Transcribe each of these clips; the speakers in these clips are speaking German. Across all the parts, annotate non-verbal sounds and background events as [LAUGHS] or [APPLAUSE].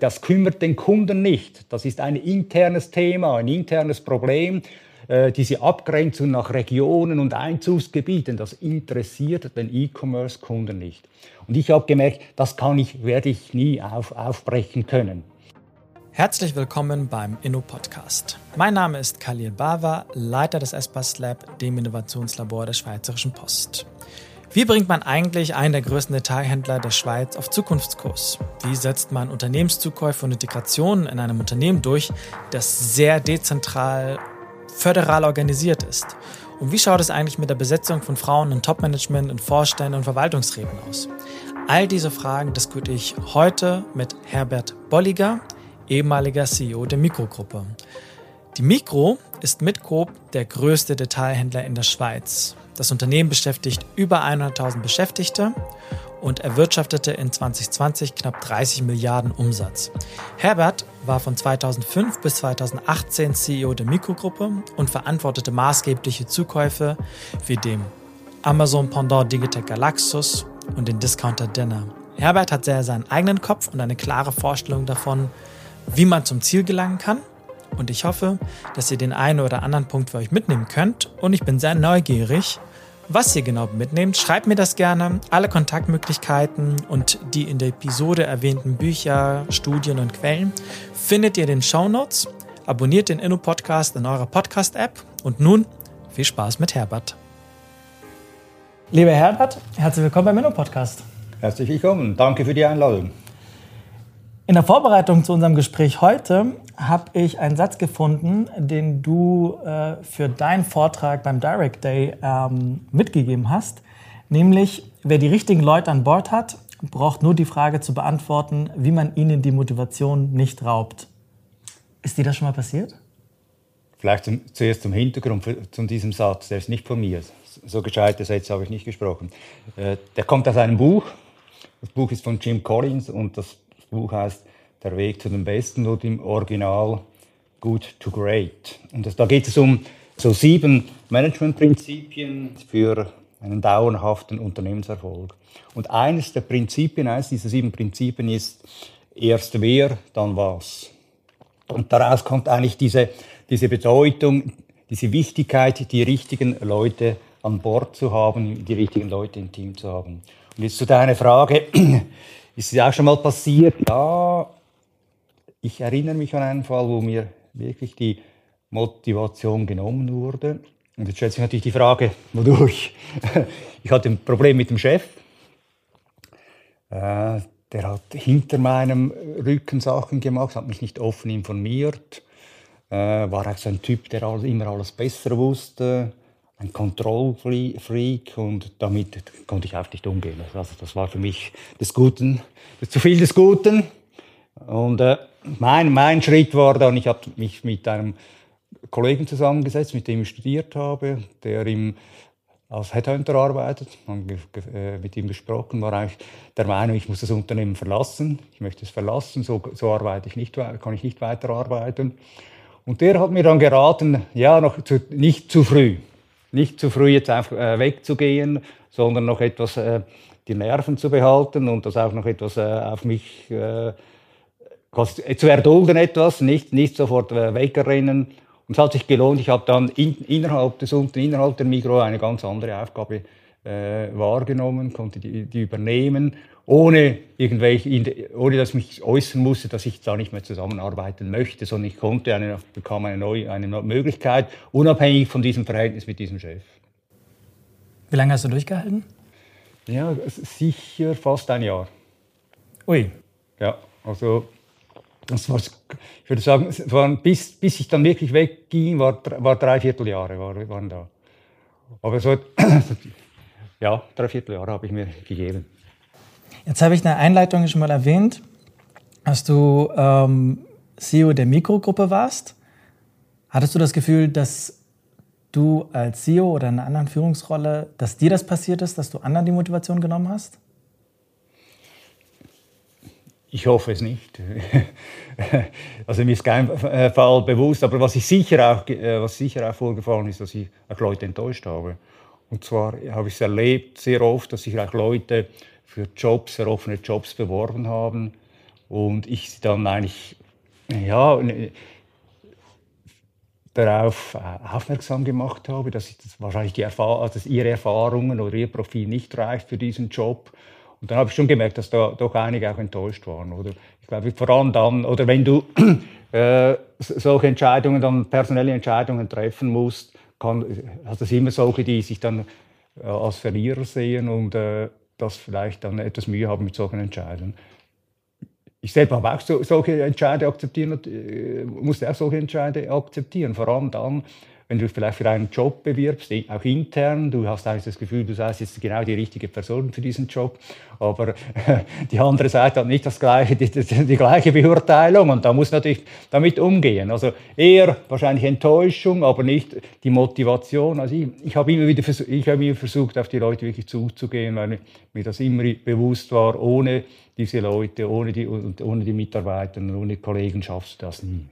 Das kümmert den Kunden nicht. Das ist ein internes Thema, ein internes Problem. Äh, diese Abgrenzung nach Regionen und Einzugsgebieten, das interessiert den E-Commerce-Kunden nicht. Und ich habe gemerkt, das kann ich, werde ich nie auf, aufbrechen können. Herzlich willkommen beim Inno-Podcast. Mein Name ist Khalil Bava, Leiter des Espas Lab, dem Innovationslabor der Schweizerischen Post. Wie bringt man eigentlich einen der größten Detailhändler der Schweiz auf Zukunftskurs? Wie setzt man Unternehmenszukäufe und Integrationen in einem Unternehmen durch, das sehr dezentral, föderal organisiert ist? Und wie schaut es eigentlich mit der Besetzung von Frauen im Topmanagement, in Vorständen und Verwaltungsräten aus? All diese Fragen diskutiere ich heute mit Herbert Bolliger, ehemaliger CEO der Mikrogruppe. Die Mikro ist mit Coop der größte Detailhändler in der Schweiz. Das Unternehmen beschäftigt über 100.000 Beschäftigte und erwirtschaftete in 2020 knapp 30 Milliarden Umsatz. Herbert war von 2005 bis 2018 CEO der Mikrogruppe und verantwortete maßgebliche Zukäufe wie dem Amazon Pendant Digitec Galaxus und den Discounter Dinner. Herbert hat sehr seinen eigenen Kopf und eine klare Vorstellung davon, wie man zum Ziel gelangen kann und ich hoffe, dass ihr den einen oder anderen Punkt für euch mitnehmen könnt und ich bin sehr neugierig, was ihr genau mitnehmt. Schreibt mir das gerne. Alle Kontaktmöglichkeiten und die in der Episode erwähnten Bücher, Studien und Quellen findet ihr in den Show Notes. Abonniert den Inno-Podcast in eurer Podcast-App und nun viel Spaß mit Herbert. Lieber Herbert, herzlich willkommen beim Inno-Podcast. Herzlich willkommen. Danke für die Einladung. In der Vorbereitung zu unserem Gespräch heute habe ich einen Satz gefunden, den du äh, für deinen Vortrag beim Direct Day ähm, mitgegeben hast. Nämlich, wer die richtigen Leute an Bord hat, braucht nur die Frage zu beantworten, wie man ihnen die Motivation nicht raubt. Ist dir das schon mal passiert? Vielleicht zum, zuerst zum Hintergrund zu diesem Satz. Der ist nicht von mir. So gescheite Sätze habe ich nicht gesprochen. Äh, der kommt aus einem Buch. Das Buch ist von Jim Collins und das Buch heißt Der Weg zu den Besten und im Original Good to Great. Und das, da geht es um so sieben Managementprinzipien für einen dauerhaften Unternehmenserfolg. Und eines der Prinzipien, eines dieser sieben Prinzipien ist erst wer, dann was. Und daraus kommt eigentlich diese, diese Bedeutung, diese Wichtigkeit, die richtigen Leute an Bord zu haben, die richtigen Leute im Team zu haben. Und jetzt zu deiner Frage, ist es auch schon mal passiert? Ja, ich erinnere mich an einen Fall, wo mir wirklich die Motivation genommen wurde. Und jetzt stellt sich natürlich die Frage, wodurch? [LAUGHS] Ich hatte ein Problem mit dem Chef. Äh, der hat hinter meinem Rücken Sachen gemacht, hat mich nicht offen informiert. Äh, war auch so ein Typ, der immer alles besser wusste ein Kontrollfreak und damit konnte ich auch nicht umgehen. Also das war für mich des Guten, zu viel des Guten. Und äh, mein, mein Schritt war dann, ich habe mich mit einem Kollegen zusammengesetzt, mit dem ich studiert habe, der im, als Headhunter arbeitet, äh, mit ihm gesprochen, war eigentlich der Meinung, ich muss das Unternehmen verlassen, ich möchte es verlassen, so, so arbeite ich nicht, kann ich nicht weiterarbeiten. Und der hat mir dann geraten, ja, noch zu, nicht zu früh nicht zu früh jetzt einfach äh, wegzugehen, sondern noch etwas äh, die Nerven zu behalten und das auch noch etwas äh, auf mich zu erdulden etwas, nicht, nicht sofort wegrennen. Und es hat sich gelohnt. Ich habe dann in, innerhalb des innerhalb der Migro eine ganz andere Aufgabe äh, wahrgenommen, konnte die, die übernehmen ohne irgendwelche, ohne dass ich mich äußern musste, dass ich da nicht mehr zusammenarbeiten möchte, sondern ich konnte eine, bekam eine neue eine Möglichkeit, unabhängig von diesem Verhältnis mit diesem Chef. Wie lange hast du durchgehalten? Ja, sicher fast ein Jahr. Ui. Ja, also das war, ich würde sagen, waren, bis, bis ich dann wirklich wegging, war, war drei Vierteljahre war, waren da. Aber so, [CLEARS THROAT] ja, drei Vierteljahre habe ich mir gegeben. Jetzt habe ich in der Einleitung schon mal erwähnt, dass du ähm, CEO der Mikrogruppe warst. Hattest du das Gefühl, dass du als CEO oder in einer anderen Führungsrolle, dass dir das passiert ist, dass du anderen die Motivation genommen hast? Ich hoffe es nicht. [LAUGHS] also mir ist kein Fall bewusst, aber was ich sicher auch, äh, was sicher auch vorgefallen ist, dass ich auch Leute enttäuscht habe. Und zwar habe ich es erlebt sehr oft, dass sich auch Leute für Jobs, für offene Jobs beworben haben Und ich dann eigentlich, ja, darauf äh, aufmerksam gemacht habe, dass, das wahrscheinlich die Erfahrung, also dass ihre Erfahrungen oder ihr Profil nicht reicht für diesen Job. Und dann habe ich schon gemerkt, dass da doch einige auch enttäuscht waren. Oder ich glaube, vor allem dann, oder wenn du [CLEARS THROAT] äh, solche Entscheidungen, dann personelle Entscheidungen treffen musst, kann, hat es immer solche, die sich dann äh, als Verlierer sehen und äh, das vielleicht dann etwas Mühe haben mit solchen Entscheidungen ich selber habe auch so, solche Entscheide akzeptieren, äh, musste auch solche Entscheide akzeptieren. Vor allem dann, wenn du vielleicht für einen Job bewirbst, auch intern, du hast eigentlich das Gefühl, du seist jetzt genau die richtige Person für diesen Job, aber [LAUGHS] die andere Seite hat nicht das gleiche, die, die, die gleiche Beurteilung und da muss natürlich damit umgehen. Also eher wahrscheinlich Enttäuschung, aber nicht die Motivation. Also ich, ich habe immer wieder versucht, ich habe versucht, auf die Leute wirklich zuzugehen, weil mir das immer bewusst war, ohne diese Leute, ohne die, ohne die Mitarbeiter, ohne Kollegen schaffst du das nie.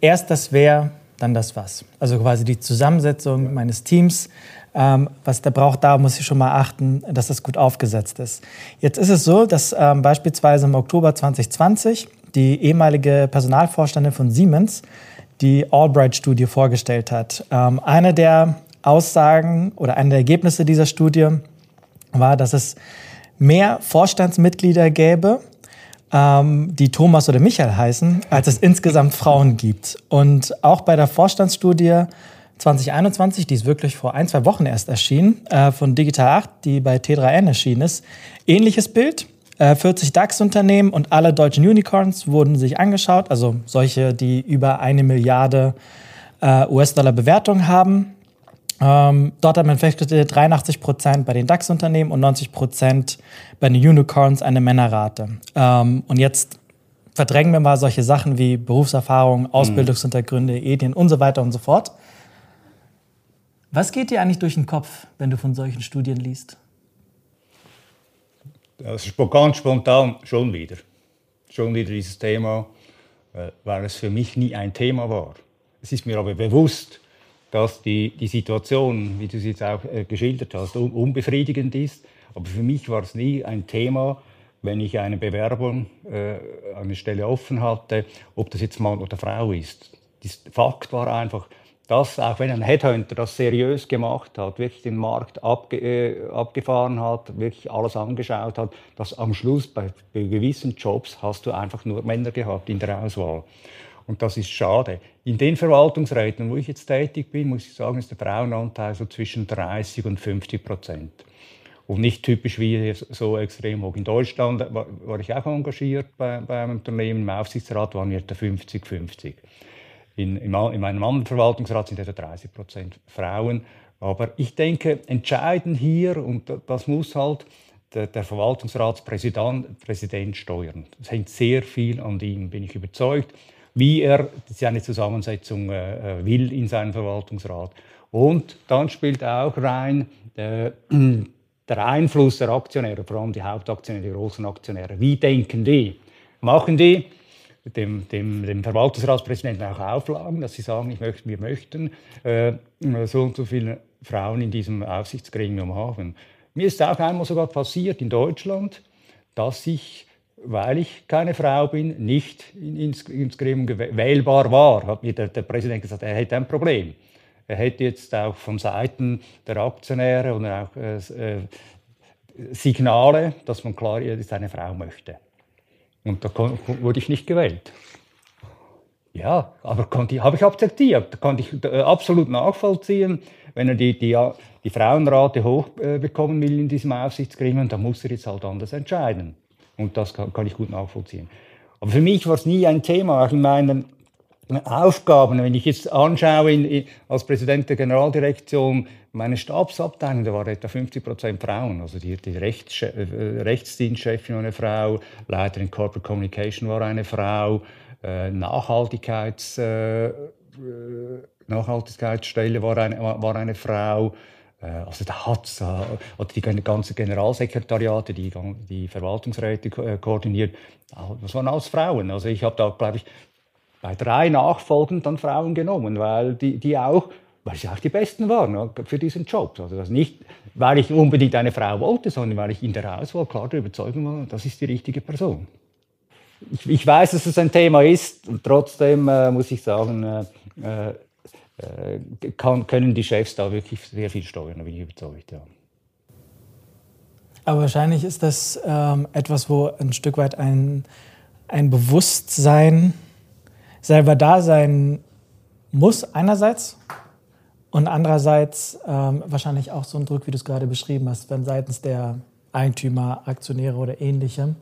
Erst das Wer, dann das Was. Also quasi die Zusammensetzung meines Teams. Ähm, was der braucht, da muss ich schon mal achten, dass das gut aufgesetzt ist. Jetzt ist es so, dass ähm, beispielsweise im Oktober 2020 die ehemalige Personalvorstandin von Siemens die Albright-Studie vorgestellt hat. Ähm, eine der Aussagen oder eine der Ergebnisse dieser Studie war, dass es mehr Vorstandsmitglieder gäbe, ähm, die Thomas oder Michael heißen, als es insgesamt Frauen gibt. Und auch bei der Vorstandsstudie 2021, die ist wirklich vor ein, zwei Wochen erst erschienen, äh, von Digital 8, die bei T3N erschienen ist, ähnliches Bild. 40 äh, DAX-Unternehmen und alle deutschen Unicorns wurden sich angeschaut, also solche, die über eine Milliarde äh, US-Dollar Bewertung haben. Ähm, dort hat man festgestellt, 83 Prozent bei den DAX-Unternehmen und 90 Prozent bei den Unicorns eine Männerrate. Ähm, und jetzt verdrängen wir mal solche Sachen wie Berufserfahrung, mhm. Ausbildungshintergründe, Ethien und so weiter und so fort. Was geht dir eigentlich durch den Kopf, wenn du von solchen Studien liest? Das ist ganz spontan schon wieder. Schon wieder dieses Thema, äh, weil es für mich nie ein Thema war. Es ist mir aber bewusst, dass die, die Situation, wie du sie jetzt auch äh, geschildert hast, un unbefriedigend ist. Aber für mich war es nie ein Thema, wenn ich eine Bewerbung, äh, eine Stelle offen hatte, ob das jetzt Mann oder Frau ist. Das Fakt war einfach, dass auch wenn ein Headhunter das seriös gemacht hat, wirklich den Markt abge äh, abgefahren hat, wirklich alles angeschaut hat, dass am Schluss bei, bei gewissen Jobs hast du einfach nur Männer gehabt in der Auswahl. Und das ist schade. In den Verwaltungsräten, wo ich jetzt tätig bin, muss ich sagen, ist der Frauenanteil so zwischen 30 und 50 Prozent. Und nicht typisch wie so extrem hoch. In Deutschland war, ich auch engagiert bei, bei, einem Unternehmen. Im Aufsichtsrat waren wir etwa 50-50. In, in, in, meinem anderen Verwaltungsrat sind etwa 30 Prozent Frauen. Aber ich denke, entscheidend hier, und das muss halt der, der Verwaltungsratspräsident Präsident steuern. Es hängt sehr viel an ihm, bin ich überzeugt wie er seine Zusammensetzung äh, äh, will in seinem Verwaltungsrat. Und dann spielt auch rein der, [CLEARS THROAT] der Einfluss der Aktionäre, vor allem die Hauptaktionäre, die großen Aktionäre. Wie denken die? Machen die dem, dem, dem Verwaltungsratspräsidenten auch Auflagen, dass sie sagen, ich möchte, wir möchten äh, so und so viele Frauen in diesem Aufsichtsgremium haben. Mir ist auch einmal sogar passiert in Deutschland, dass ich weil ich keine Frau bin, nicht ins, ins Gremium wählbar war, hat mir der, der, Präsident gesagt, er hätte ein Problem. Er hätte jetzt auch von Seiten der Aktionäre und auch äh, äh Signale, dass man klar jetzt eine Frau möchte. Und da wurde ich nicht gewählt. Ja, aber habe ich akzeptiert, Da konnte ich äh, absolut nachvollziehen. Wenn er die, die, die Frauenrate hochbekommen will in diesem Aufsichtsgremium, dann muss er jetzt halt anders entscheiden. Und das kann, kann ich gut nachvollziehen. Aber für mich war es nie ein Thema, auch in meinen Aufgaben. Wenn ich jetzt anschaue, in, als Präsident der Generaldirektion, meine Stabsabteilung, da waren etwa 50 Prozent Frauen. Also die, die Rechts, äh, Rechtsdienstchefin war eine Frau, Leiterin Corporate Communication war eine Frau, äh, Nachhaltigkeits, äh Nachhaltigkeitsstelle war eine, war eine Frau. Äh, also da hat oder die ganze Generalsekretariate, die die Verwaltungsräte äh, koordiniert, das waren alles Frauen. Also ich habe da, glaube ich, bei drei Nachfolgen dann Frauen genommen, weil die, die auch, weil sie auch die Besten waren ne, für diesen Job. Also das nicht, weil ich unbedingt eine Frau wollte, sondern weil ich in der Auswahl klar der Überzeugung war, das ist die richtige Person. ich, ich, weiß, dass es ein Thema ist und trotzdem äh, muss ich sagen, äh, äh, kann, können die Chefs da wirklich sehr viel steuern, da bin ich überzeugt. Ja. Aber wahrscheinlich ist das ähm, etwas, wo ein Stück weit ein, ein Bewusstsein selber da sein muss, einerseits. Und andererseits ähm, wahrscheinlich auch so ein Druck, wie du es gerade beschrieben hast, wenn seitens der Eigentümer, Aktionäre oder ähnlichem,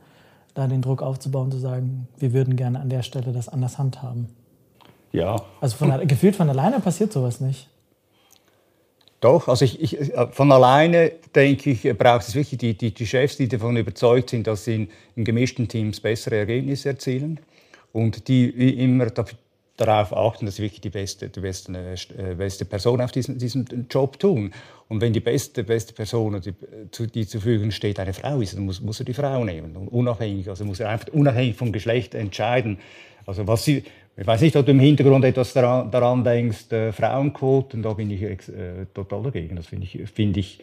da den Druck aufzubauen, zu sagen, wir würden gerne an der Stelle das anders handhaben. Ja. Also von, gefühlt von alleine passiert sowas nicht. Doch, also ich, ich, von alleine denke ich, braucht es wirklich die, die, die, Chefs, die davon überzeugt sind, dass sie in, in gemischten Teams bessere Ergebnisse erzielen und die immer darauf achten, dass sie wirklich die beste, die beste, äh, beste Person auf diesem, diesem Job tun. Und wenn die beste, beste Person, die, die zur Verfügung steht, eine Frau ist, dann muss, muss er die Frau nehmen. Unabhängig, also muss er einfach unabhängig vom Geschlecht entscheiden. Also was sie, ich weiß nicht, ob du im Hintergrund etwas daran, daran denkst, äh, Frauenquoten, da bin ich äh, total dagegen. Das finde ich, finde ich,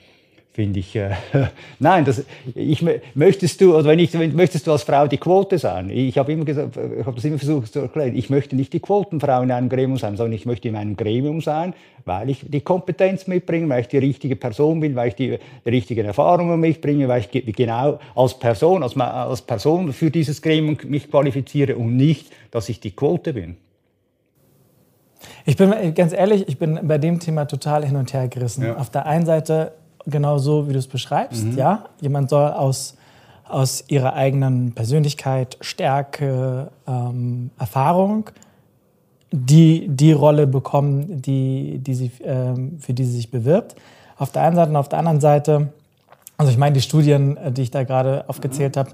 finde ich, äh, [LAUGHS] nein, das, ich, möchtest du, oder wenn ich, möchtest du als Frau die Quote sein? Ich habe immer gesagt, ich habe das immer versucht zu erklären, ich möchte nicht die Quotenfrau in einem Gremium sein, sondern ich möchte in einem Gremium sein, weil ich die Kompetenz mitbringe, weil ich die richtige Person bin, weil ich die, die richtigen Erfahrungen mitbringe, weil ich genau als Person, als, als Person für dieses Gremium mich qualifiziere und nicht, dass ich die Quote bin. Ich bin ganz ehrlich, ich bin bei dem Thema total hin und her gerissen. Ja. Auf der einen Seite genau so, wie du es beschreibst. Mhm. Ja, jemand soll aus, aus ihrer eigenen Persönlichkeit, Stärke, ähm, Erfahrung die, die Rolle bekommen, die, die sie, ähm, für die sie sich bewirbt. Auf der einen Seite und auf der anderen Seite, also ich meine, die Studien, äh, die ich da gerade aufgezählt habe,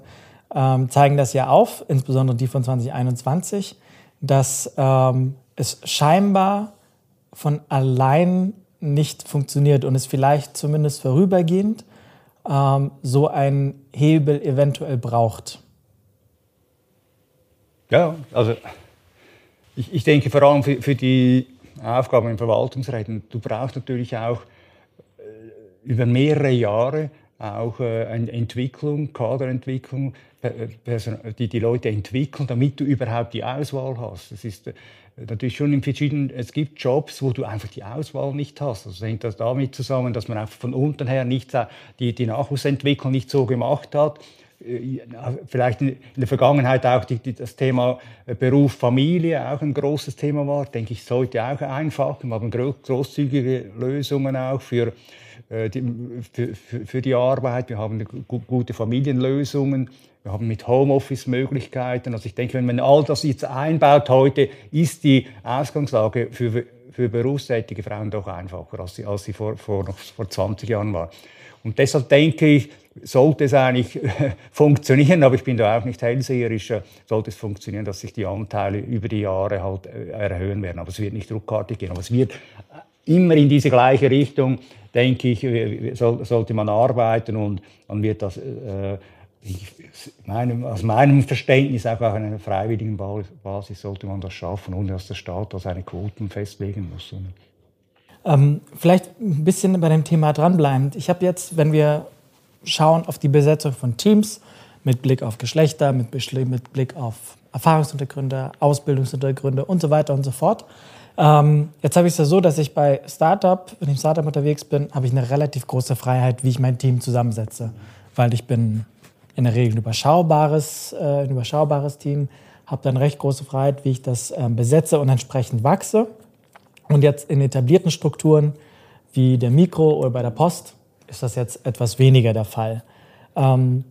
ähm, zeigen das ja auf, insbesondere die von 2021, dass ähm, es scheinbar von allein nicht funktioniert und es vielleicht zumindest vorübergehend ähm, so ein Hebel eventuell braucht. Ja, also ich, ich denke vor allem für, für die Aufgaben im Verwaltungsräten, du brauchst natürlich auch äh, über mehrere Jahre auch äh, eine Entwicklung, Kaderentwicklung, die die Leute entwickeln, damit du überhaupt die Auswahl hast. Das ist äh, natürlich schon in verschiedenen, es gibt Jobs, wo du einfach die Auswahl nicht hast. Also hängt das damit zusammen, dass man einfach von unten her nicht die, die Nachwuchsentwicklung nicht so gemacht hat. Äh, vielleicht in der Vergangenheit auch die, die, das Thema äh, Beruf, Familie auch ein großes Thema war, denke ich, sollte auch einfach. Wir haben großzügige Lösungen auch für, äh, die, für, für die Arbeit. Wir haben gute Familienlösungen. Wir haben mit Homeoffice Möglichkeiten. Also ich denke, wenn man all das jetzt einbaut heute, ist die Ausgangslage für, für berufstätige Frauen doch einfacher, als sie, als sie vor, vor, vor 20 Jahren war. Und deshalb denke ich, sollte es eigentlich [LAUGHS] funktionieren, aber ich bin da auch nicht hellseherisch, sollte es funktionieren, dass sich die Anteile über die Jahre halt äh, erhöhen werden. Aber es wird nicht ruckartig gehen. Aber es wird immer in diese gleiche Richtung, denke ich, äh, sollte man arbeiten und dann wird das äh, meinem, aus meinem Verständnis auch auf einer freiwilligen Basis sollte man das schaffen, ohne dass der Staat da seine Quoten festlegen muss. Ähm, vielleicht ein bisschen bei dem Thema dranbleibend. Ich habe jetzt, wenn wir schauen auf die Besetzung von Teams mit Blick auf Geschlechter, mit, mit Blick auf Erfahrungsuntergründe, Ausbildungsuntergründe und so weiter und so fort. Ähm, jetzt habe ich es ja so, dass ich bei Startup, wenn ich im Startup unterwegs bin, habe ich eine relativ große Freiheit, wie ich mein Team zusammensetze. Weil ich bin in der Regel ein überschaubares, äh, ein überschaubares Team, habe dann recht große Freiheit, wie ich das äh, besetze und entsprechend wachse. Und jetzt in etablierten Strukturen wie der Mikro oder bei der Post ist das jetzt etwas weniger der Fall. Ähm,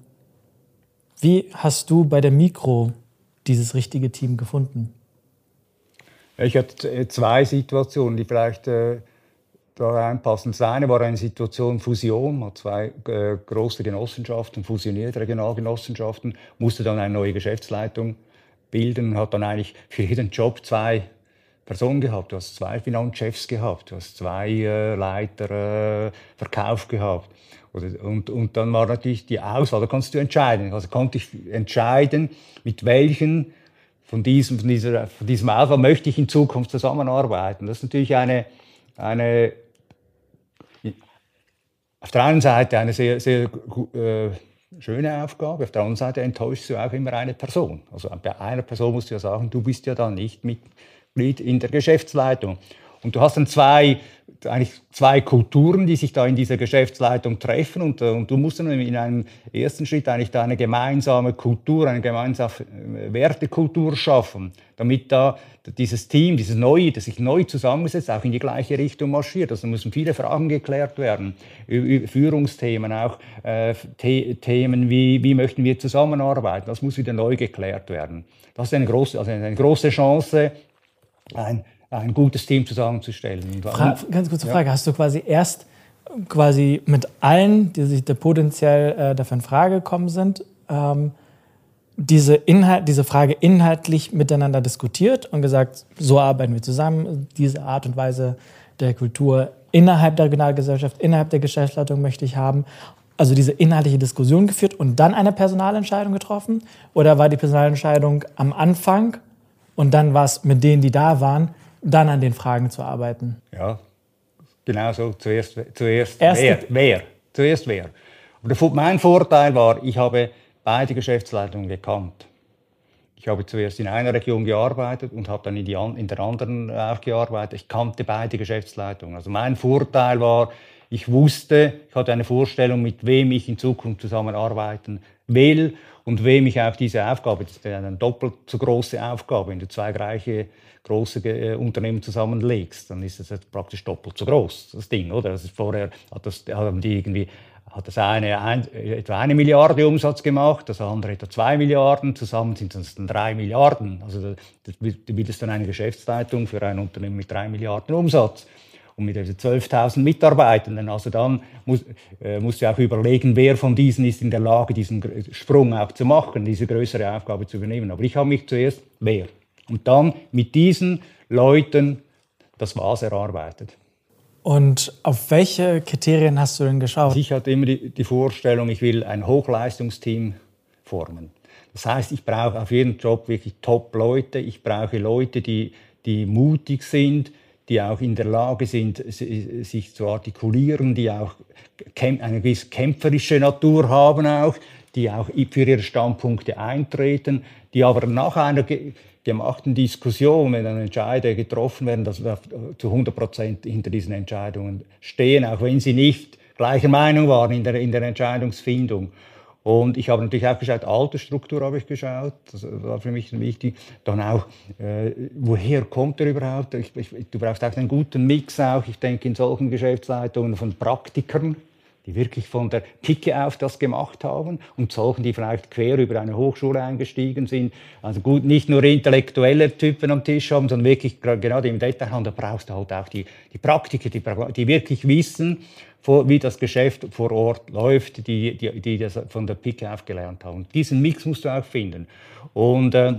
wie hast du bei der Mikro dieses richtige Team gefunden? Ich hatte zwei Situationen, die vielleicht äh, da reinpassen. Das eine war eine Situation Fusion, hat zwei äh, große Genossenschaften fusioniert, Regionalgenossenschaften, musste dann eine neue Geschäftsleitung bilden und hat dann eigentlich für jeden Job zwei Personen gehabt. Du hast zwei Finanzchefs gehabt, du hast zwei äh, Leiter äh, Verkauf gehabt. Oder, und, und dann war natürlich die Auswahl, da kannst du entscheiden. Also konnte ich entscheiden, mit welchen von diesem, von dieser, von diesem Auswahl möchte ich in Zukunft zusammenarbeiten. Das ist natürlich eine, eine auf der einen Seite eine sehr, sehr äh, schöne Aufgabe. Auf der anderen Seite enttäuscht du auch immer eine Person. Also bei einer Person musst du ja sagen, du bist ja dann nicht Mitglied in der Geschäftsleitung. Und du hast dann zwei, eigentlich zwei Kulturen, die sich da in dieser Geschäftsleitung treffen. Und, äh, und du musst dann in einem ersten Schritt eigentlich da eine gemeinsame Kultur, eine gemeinsame äh, Wertekultur schaffen, damit da dieses Team, dieses Neue, das sich neu zusammensetzt, auch in die gleiche Richtung marschiert. Also müssen viele Fragen geklärt werden, Führungsthemen, auch äh, The Themen wie, wie möchten wir zusammenarbeiten, das muss wieder neu geklärt werden. Das ist eine große, also eine große Chance, ein ein gutes Team zusammenzustellen. Fra ganz kurze Frage, ja. hast du quasi erst quasi mit allen, die sich da potenziell äh, dafür in Frage gekommen sind, ähm, diese, Inhalt, diese Frage inhaltlich miteinander diskutiert und gesagt, so arbeiten wir zusammen, diese Art und Weise der Kultur innerhalb der Regionalgesellschaft, innerhalb der Geschäftsleitung möchte ich haben. Also diese inhaltliche Diskussion geführt und dann eine Personalentscheidung getroffen? Oder war die Personalentscheidung am Anfang und dann war es mit denen, die da waren, dann an den Fragen zu arbeiten. Ja, genau so. Zuerst, zuerst wer, wer. Zuerst wer. Aber mein Vorteil war, ich habe beide Geschäftsleitungen gekannt. Ich habe zuerst in einer Region gearbeitet und habe dann in, die, in der anderen auch gearbeitet. Ich kannte beide Geschäftsleitungen. Also mein Vorteil war, ich wusste, ich hatte eine Vorstellung, mit wem ich in Zukunft zusammenarbeiten will und wem ich auch diese Aufgabe, das ist eine doppelt so große Aufgabe, wenn du zwei gleiche große äh, Unternehmen zusammenlegst, dann ist es praktisch doppelt so groß, das Ding, oder? Das ist vorher hat das, haben die irgendwie hat das eine ein, etwa eine Milliarde Umsatz gemacht, das andere etwa zwei Milliarden, zusammen sind es dann drei Milliarden. Also du bildest dann eine Geschäftsleitung für ein Unternehmen mit drei Milliarden Umsatz und mit 12.000 Mitarbeitenden. Also dann muss, äh, musst du auch überlegen, wer von diesen ist in der Lage, diesen Sprung auch zu machen, diese größere Aufgabe zu übernehmen. Aber ich habe mich zuerst, wer? Und dann mit diesen Leuten das Was erarbeitet. Und auf welche Kriterien hast du denn geschaut? Ich hatte immer die, die Vorstellung, ich will ein Hochleistungsteam formen. Das heißt, ich brauche auf jeden Job wirklich Top-Leute. Ich brauche Leute, die, die mutig sind, die auch in der Lage sind, sich zu artikulieren, die auch eine gewisse kämpferische Natur haben, auch, die auch für ihre Standpunkte eintreten, die aber nach einer gemachten Diskussion, wenn dann Entscheidungen getroffen werden, dass wir zu 100 Prozent hinter diesen Entscheidungen stehen, auch wenn sie nicht gleicher Meinung waren in der, in der Entscheidungsfindung. Und ich habe natürlich auch geschaut, Altersstruktur habe ich geschaut, das war für mich wichtig. Dann auch, äh, woher kommt er überhaupt? Ich, ich, du brauchst auch einen guten Mix auch, ich denke in solchen Geschäftsleitungen von Praktikern, die wirklich von der Picke auf das gemacht haben und solchen, die vielleicht quer über eine Hochschule eingestiegen sind. Also gut, nicht nur intellektuelle Typen am Tisch haben, sondern wirklich genau im Detail haben. Da brauchst du halt auch die, die Praktiker, die, die wirklich wissen, wie das Geschäft vor Ort läuft, die, die, die das von der Picke auf gelernt haben. Diesen Mix musst du auch finden. Und äh,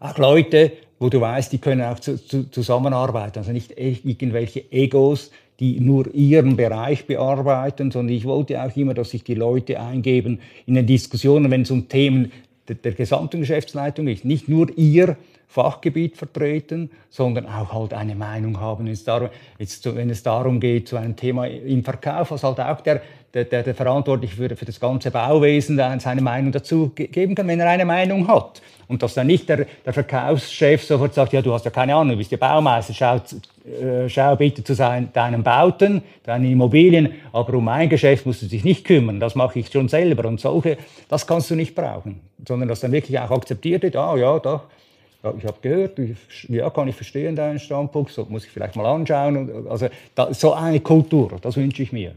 auch Leute, wo du weißt, die können auch zu, zu, zusammenarbeiten. Also nicht irgendwelche Egos, die nur ihren Bereich bearbeiten, sondern ich wollte auch immer, dass sich die Leute eingeben in den Diskussionen, wenn es um Themen der, der gesamten Geschäftsleitung ist. Nicht nur ihr Fachgebiet vertreten, sondern auch halt eine Meinung haben, es darum, jetzt, wenn es darum geht, zu einem Thema im Verkauf, was halt auch der, der, der, der Verantwortliche für, für das ganze Bauwesen seine Meinung dazu geben kann, wenn er eine Meinung hat. Und dass dann nicht der, der Verkaufschef sofort sagt, ja, du hast ja keine Ahnung, du bist ja Baumeister, schau, äh, schau bitte zu sein, deinen Bauten, deinen Immobilien, aber um mein Geschäft musst du dich nicht kümmern, das mache ich schon selber. Und solche, das kannst du nicht brauchen, sondern dass dann wirklich auch akzeptiert wird, ah ja, ja, ich habe gehört, ich, ja, kann ich verstehen deinen Standpunkt, so muss ich vielleicht mal anschauen. Also da, so eine Kultur, das wünsche ich mir.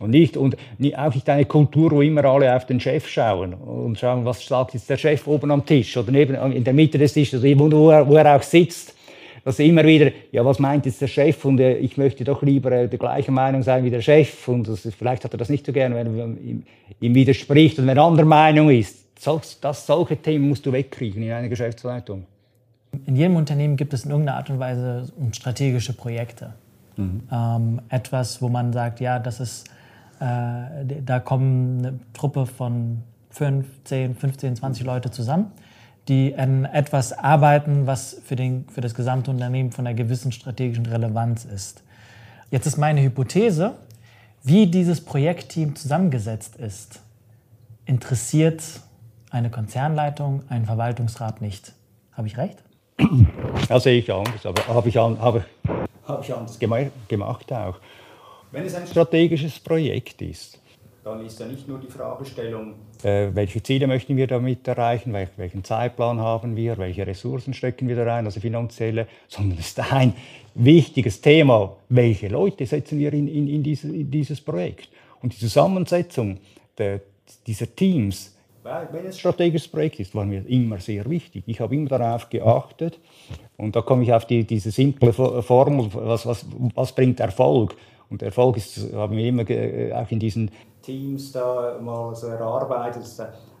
Und nicht, und auch nicht eine Kultur, wo immer alle auf den Chef schauen und schauen, was sagt jetzt der Chef oben am Tisch oder neben, in der Mitte des Tisches, wo er, wo er auch sitzt. Dass immer wieder, ja, was meint jetzt der Chef? Und äh, ich möchte doch lieber äh, der gleichen Meinung sein wie der Chef. Und das, vielleicht hat er das nicht so gerne, wenn er ihm, ihm widerspricht und wenn er anderer Meinung ist. So, das, solche Themen musst du wegkriegen in einer Geschäftsleitung. In jedem Unternehmen gibt es in irgendeiner Art und Weise strategische Projekte. Mhm. Ähm, etwas, wo man sagt, ja, das ist äh, da kommen eine Truppe von 5, 10, 15, 20 Leute zusammen, die an etwas arbeiten, was für, den, für das gesamte Unternehmen von einer gewissen strategischen Relevanz ist. Jetzt ist meine Hypothese, wie dieses Projektteam zusammengesetzt ist, interessiert eine Konzernleitung, einen Verwaltungsrat nicht. Habe ich recht? Ja, sehe ich anders, aber habe ich, habe, habe ich anders gemacht auch. Wenn es ein strategisches Projekt ist, dann ist ja nicht nur die Fragestellung, äh, welche Ziele möchten wir damit erreichen, welch, welchen Zeitplan haben wir, welche Ressourcen stecken wir da rein, also finanzielle, sondern es ist ein wichtiges Thema, welche Leute setzen wir in, in, in, diese, in dieses Projekt. Und die Zusammensetzung der, dieser Teams, wenn es ein strategisches Projekt ist, war mir immer sehr wichtig. Ich habe immer darauf geachtet und da komme ich auf die, diese simple Formel, was, was, was bringt Erfolg? Und Erfolg ist, haben wir immer auch in diesen Teams da mal so erarbeitet,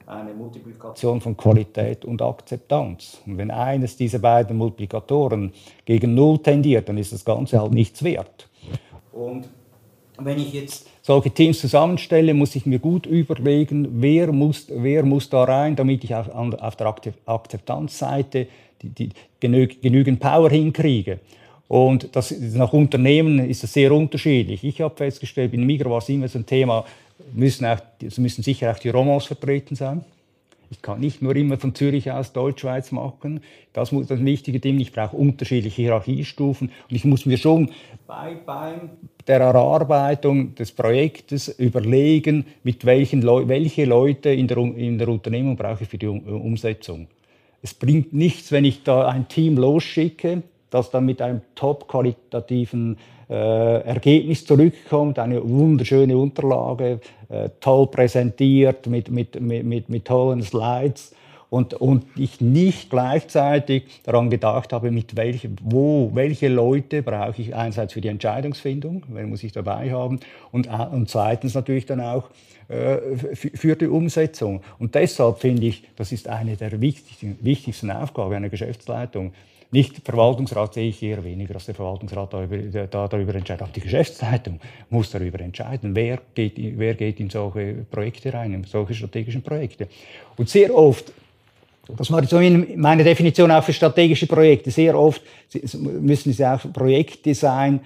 eine Multiplikation von Qualität und Akzeptanz. Und wenn eines dieser beiden Multiplikatoren gegen Null tendiert, dann ist das Ganze halt nichts wert. Und wenn ich jetzt solche Teams zusammenstelle, muss ich mir gut überlegen, wer muss, wer muss da rein, damit ich auf, auf der Akzeptanzseite die, die, genü genügend Power hinkriege. Und das, nach Unternehmen ist das sehr unterschiedlich. Ich habe festgestellt, in Migros war es immer so ein Thema, müssen, auch, müssen sicher auch die Romans vertreten sein. Ich kann nicht nur immer von Zürich aus Deutschschweiz machen. Das muss das wichtige Ding. Ich brauche unterschiedliche Hierarchiestufen und ich muss mir schon bei, bei der Erarbeitung des Projektes überlegen, mit welchen Leu welche Leute in der, in der Unternehmung brauche ich für die Umsetzung. Es bringt nichts, wenn ich da ein Team losschicke, das dann mit einem top qualitativen äh, Ergebnis zurückkommt, eine wunderschöne Unterlage, äh, toll präsentiert mit, mit, mit, mit, mit tollen Slides. Und, und ich nicht gleichzeitig daran gedacht habe, mit welche, wo, welche Leute brauche ich einerseits für die Entscheidungsfindung, wen muss ich dabei haben, und, äh, und zweitens natürlich dann auch äh, für die Umsetzung. Und deshalb finde ich, das ist eine der wichtigsten, wichtigsten Aufgaben einer Geschäftsleitung, nicht Verwaltungsrat sehe ich eher weniger, dass der Verwaltungsrat darüber, da darüber entscheidet. Auch die Geschäftsleitung muss darüber entscheiden, wer geht, wer geht in solche Projekte rein, in solche strategischen Projekte. Und sehr oft das war meine Definition auch für strategische Projekte. Sehr oft müssen sie auch Projekte sein,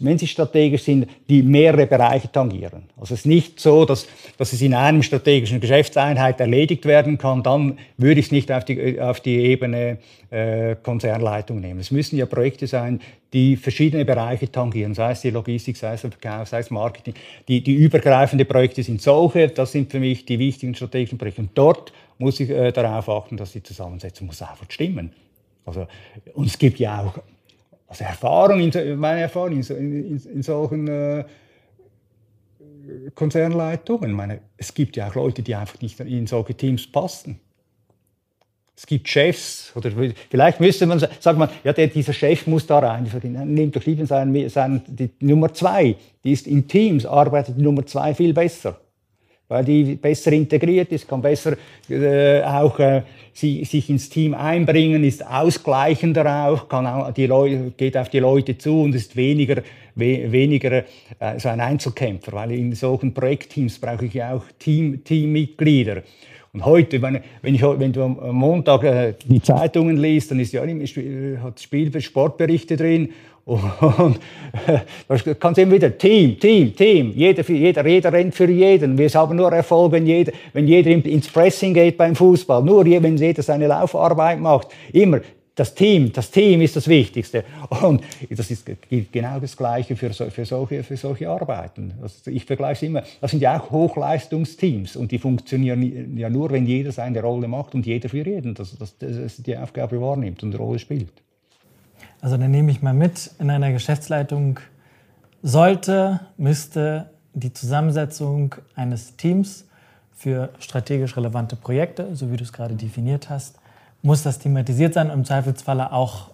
wenn sie strategisch sind, die mehrere Bereiche tangieren. Also es ist nicht so, dass, dass es in einem strategischen Geschäftseinheit erledigt werden kann, dann würde ich es nicht auf die, auf die Ebene äh, Konzernleitung nehmen. Es müssen ja Projekte sein, die verschiedene Bereiche tangieren, sei es die Logistik, sei es der Verkauf, sei es Marketing. Die, die übergreifende Projekte sind solche, das sind für mich die wichtigen strategischen Projekte. Und dort muss ich äh, darauf achten, dass die Zusammensetzung muss einfach stimmen. Also, und es gibt ja auch also Erfahrung, in, meine Erfahrung in, in, in solchen äh, Konzernleitungen. Meine, es gibt ja auch Leute, die einfach nicht in solche Teams passen. Es gibt Chefs, oder vielleicht müsste man sagen, man, ja, der, dieser Chef muss da rein. Nehmt doch lieber seinen, seinen, die Nummer zwei, die ist in Teams, arbeitet die Nummer zwei viel besser weil die besser integriert ist, kann besser äh, auch äh, sie, sich ins Team einbringen, ist ausgleichender auch, kann auch die Leute, geht auf die Leute zu und ist weniger, we, weniger äh, so ein Einzelkämpfer, weil in solchen Projektteams brauche ich ja auch Team, Teammitglieder. Und heute, wenn, ich, wenn du am Montag äh, die Zeitungen liest, dann ist ja immer, hat Spiel, Sportberichte drin und da kannst immer wieder Team, Team, Team. Jeder, jeder, jeder rennt für jeden. Wir haben nur Erfolg, wenn jeder, wenn jeder ins Pressing geht beim Fußball. Nur wenn jeder seine Laufarbeit macht. Immer das Team, das Team ist das Wichtigste. Und das ist genau das Gleiche für, so, für, solche, für solche Arbeiten. Also ich vergleiche es immer, das sind ja auch Hochleistungsteams und die funktionieren ja nur, wenn jeder seine Rolle macht und jeder für jeden, dass, dass, dass die Aufgabe wahrnimmt und eine Rolle spielt. Also dann nehme ich mal mit, in einer Geschäftsleitung sollte, müsste die Zusammensetzung eines Teams für strategisch relevante Projekte, so wie du es gerade definiert hast, muss das thematisiert sein und im Zweifelsfalle auch,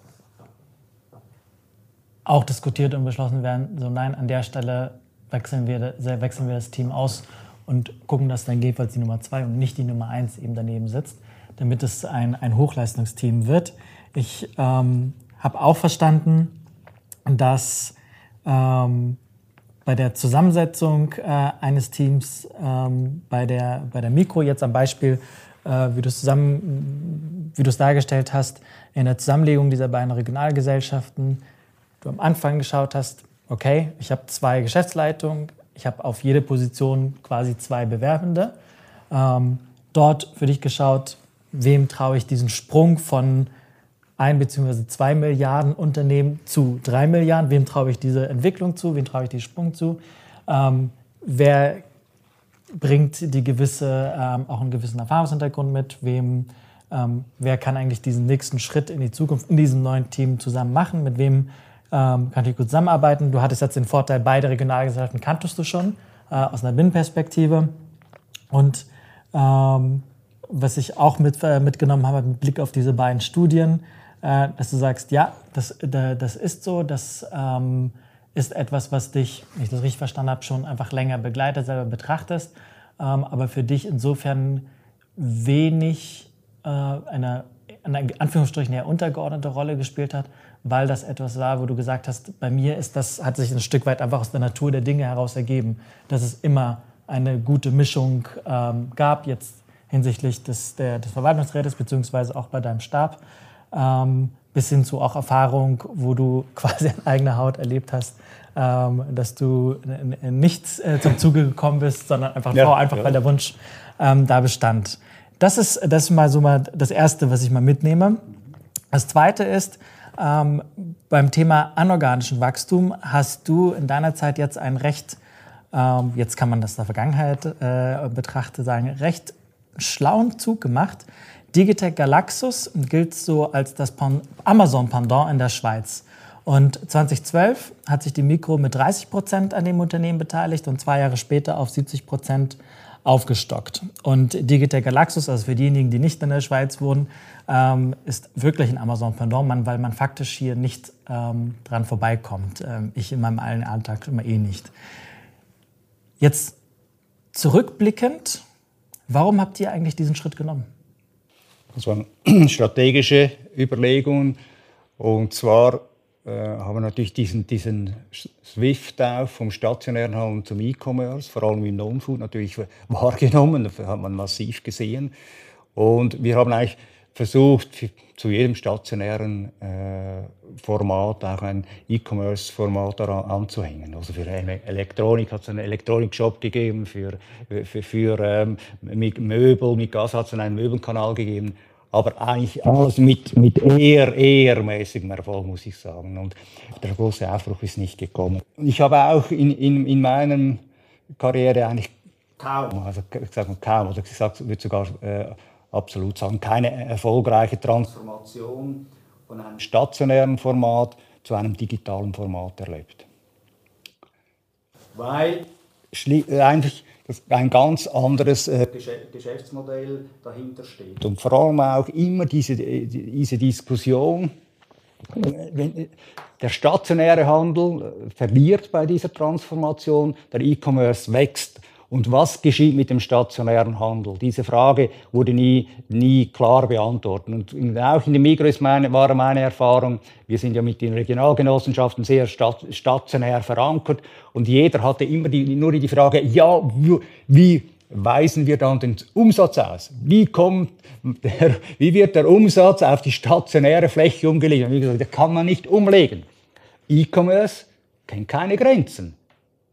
auch diskutiert und beschlossen werden. So nein, an der Stelle wechseln wir, wechseln wir das Team aus und gucken, dass dann jeweils die Nummer zwei und nicht die Nummer eins eben daneben sitzt, damit es ein, ein Hochleistungsteam wird. Ich ähm, habe auch verstanden, dass ähm, bei der Zusammensetzung äh, eines Teams, ähm, bei, der, bei der Mikro jetzt am Beispiel, äh, wie du es dargestellt hast, in der Zusammenlegung dieser beiden Regionalgesellschaften, du am Anfang geschaut hast, okay, ich habe zwei Geschäftsleitungen, ich habe auf jede Position quasi zwei Bewerbende. Ähm, dort für dich geschaut, wem traue ich diesen Sprung von ein bzw. zwei Milliarden Unternehmen zu drei Milliarden, wem traue ich diese Entwicklung zu, wem traue ich diesen Sprung zu, ähm, wer bringt die gewisse, ähm, auch einen gewissen Erfahrungshintergrund mit, wem, ähm, wer kann eigentlich diesen nächsten Schritt in die Zukunft in diesem neuen Team zusammen machen, mit wem ähm, kann ich gut zusammenarbeiten. Du hattest jetzt den Vorteil, beide Regionalgesellschaften kanntest du schon äh, aus einer Binnenperspektive. Und ähm, was ich auch mit, äh, mitgenommen habe mit Blick auf diese beiden Studien, äh, dass du sagst, ja, das, das ist so, das ähm, ist etwas, was dich, wenn ich das richtig verstanden habe, schon einfach länger begleitet, selber betrachtest, ähm, aber für dich insofern wenig äh, eine, eine Anführungsstrichen eher untergeordnete Rolle gespielt hat, weil das etwas war, wo du gesagt hast, bei mir ist das, hat sich ein Stück weit einfach aus der Natur der Dinge heraus ergeben, dass es immer eine gute Mischung ähm, gab, jetzt hinsichtlich des, der, des Verwaltungsrätes, beziehungsweise auch bei deinem Stab, ähm, bis hin zu auch Erfahrung, wo du [LAUGHS] quasi an eigener Haut erlebt hast, ähm, dass du nicht äh, zum Zuge gekommen bist, sondern einfach, ja, einfach ja. weil der Wunsch ähm, da bestand. Das ist, das ist mal so mal das Erste, was ich mal mitnehme. Das Zweite ist, ähm, beim Thema anorganischen Wachstum hast du in deiner Zeit jetzt ein recht, ähm, jetzt kann man das in der Vergangenheit äh, betrachten, sagen, recht schlauen Zug gemacht. Digitec Galaxus gilt so als das Amazon-Pendant in der Schweiz. Und 2012 hat sich die Mikro mit 30 Prozent an dem Unternehmen beteiligt und zwei Jahre später auf 70 Prozent aufgestockt. Und Digitec Galaxus, also für diejenigen, die nicht in der Schweiz wohnen, ähm, ist wirklich ein Amazon-Pendant, weil man faktisch hier nicht ähm, dran vorbeikommt. Ähm, ich in meinem allen Alltag immer eh nicht. Jetzt zurückblickend, warum habt ihr eigentlich diesen Schritt genommen? Das waren [CLEARS THROAT] strategische Überlegungen. Und zwar äh, haben wir natürlich diesen, diesen Swift auf vom stationären Handel zum E-Commerce, vor allem im Non-Food natürlich [LAUGHS] wahrgenommen, das hat man massiv gesehen. Und wir haben eigentlich versucht, zu jedem stationären äh, Format auch ein E-Commerce-Format anzuhängen. Also für Elektronik hat es einen Elektronik-Shop gegeben, für, für, für ähm, mit Möbel, mit Gas hat es einen Möbelkanal gegeben. Aber eigentlich alles mit, mit eher, eher mäßigem Erfolg, muss ich sagen. Und der große Aufbruch ist nicht gekommen. Ich habe auch in, in, in meiner Karriere eigentlich kaum, also ich sage kaum, oder ich würde sogar äh, absolut sagen, keine erfolgreiche Transformation von einem stationären Format zu einem digitalen Format erlebt. Weil eigentlich ein ganz anderes äh, Geschäftsmodell dahinter steht. Und vor allem auch immer diese, diese Diskussion, wenn der stationäre Handel verliert bei dieser Transformation, der E-Commerce wächst. Und was geschieht mit dem stationären Handel? Diese Frage wurde nie, nie klar beantwortet. Und auch in der Migros meine, war meine Erfahrung, wir sind ja mit den Regionalgenossenschaften sehr stationär verankert und jeder hatte immer die, nur die Frage, ja, wie weisen wir dann den Umsatz aus? Wie, kommt der, wie wird der Umsatz auf die stationäre Fläche umgelegt? Wie gesagt, das kann man nicht umlegen. E-Commerce kennt keine Grenzen.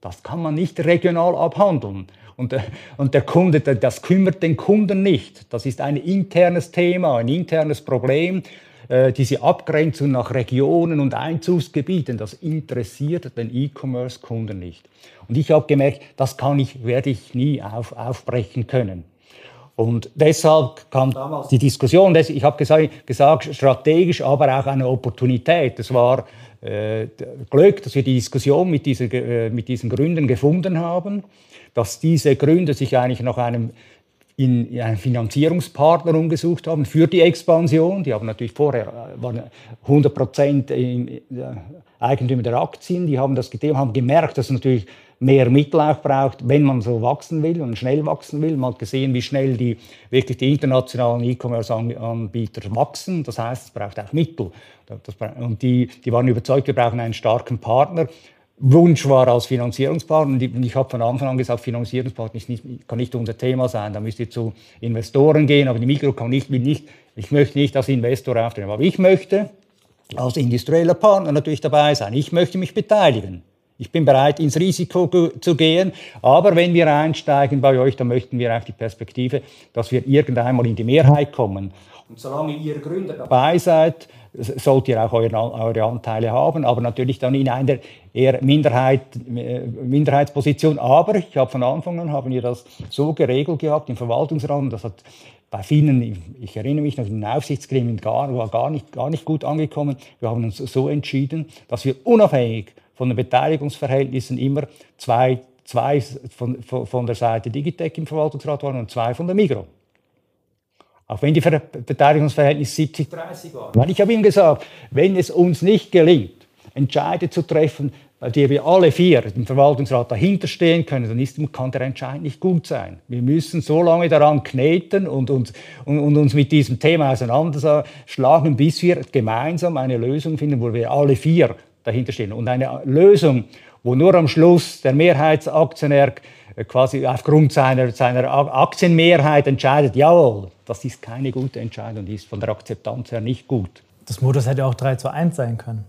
Das kann man nicht regional abhandeln. Und, äh, und der Kunde, das kümmert den Kunden nicht. Das ist ein internes Thema, ein internes Problem. Äh, diese Abgrenzung nach Regionen und Einzugsgebieten, das interessiert den E-Commerce-Kunden nicht. Und ich habe gemerkt, das kann ich, werde ich nie auf, aufbrechen können. Und deshalb kam damals die Diskussion, ich habe gesagt, gesagt, strategisch, aber auch eine Opportunität. Das war Glück, dass wir die Diskussion mit, dieser, äh, mit diesen Gründern gefunden haben, dass diese Gründer sich eigentlich nach einem in, in einen Finanzierungspartner umgesucht haben für die Expansion. Die haben natürlich vorher äh, waren 100 Prozent Eigentümer der Aktien. Die haben das gegeben, haben gemerkt, dass es natürlich mehr Mittel auch braucht, wenn man so wachsen will und schnell wachsen will. Man hat gesehen, wie schnell die wirklich die internationalen E-Commerce-Anbieter wachsen. Das heißt, es braucht auch Mittel. Und die, die waren überzeugt, wir brauchen einen starken Partner. Wunsch war als Finanzierungspartner. Und ich habe von Anfang an gesagt, Finanzierungspartner nicht, kann nicht unser Thema sein. Da müsst ihr zu Investoren gehen, aber die Mikro kann nicht, nicht, ich möchte nicht als Investor auftreten. Aber ich möchte als industrieller Partner natürlich dabei sein. Ich möchte mich beteiligen. Ich bin bereit, ins Risiko zu gehen. Aber wenn wir einsteigen bei euch, dann möchten wir auch die Perspektive, dass wir irgendwann mal in die Mehrheit kommen. Und solange ihr Gründer dabei seid, sollt ihr auch eure, Anteile haben, aber natürlich dann in einer eher Minderheit, äh, Minderheitsposition. Aber ich habe von Anfang an haben wir das so geregelt gehabt im Verwaltungsrat, das hat bei vielen, ich erinnere mich noch, in den Aufsichtsgremien gar, war gar nicht, gar nicht gut angekommen. Wir haben uns so entschieden, dass wir unabhängig von den Beteiligungsverhältnissen immer zwei, zwei von, von der Seite Digitec im Verwaltungsrat waren und zwei von der Migro. Auch wenn die Beteiligungsverhältnisse 70-30 waren. Weil ich habe ihm gesagt, wenn es uns nicht gelingt, Entscheide zu treffen, bei der wir alle vier im Verwaltungsrat dahinter stehen können, dann ist, kann der Entscheid nicht gut sein. Wir müssen so lange daran kneten und, und, und, und uns mit diesem Thema auseinanderschlagen, bis wir gemeinsam eine Lösung finden, wo wir alle vier dahinter stehen. Und eine Lösung, wo nur am Schluss der Mehrheitsaktionär quasi aufgrund seiner, seiner Aktienmehrheit entscheidet, jawohl, das ist keine gute Entscheidung, die ist von der Akzeptanz her nicht gut. Das Modus hätte auch 3 zu 1 sein können.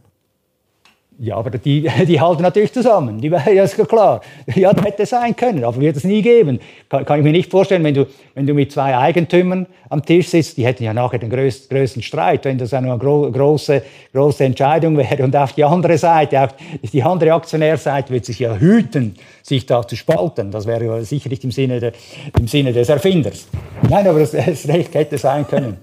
Ja, aber die, [LAUGHS] die halten natürlich zusammen. Die, [LAUGHS] ja, ist klar. Ja, das hätte sein können, aber wird es nie geben. Kann, kann, ich mir nicht vorstellen, wenn du, wenn du mit zwei Eigentümern am Tisch sitzt, die hätten ja nachher den größten, größten Streit, wenn das eine gro große, große Entscheidung wäre. Und auf die andere Seite, auch die andere Aktionärseite wird sich ja hüten, sich da zu spalten. Das wäre ja sicher nicht im Sinne, der, im Sinne des Erfinders. Nein, aber das, [LAUGHS] das Recht hätte sein können.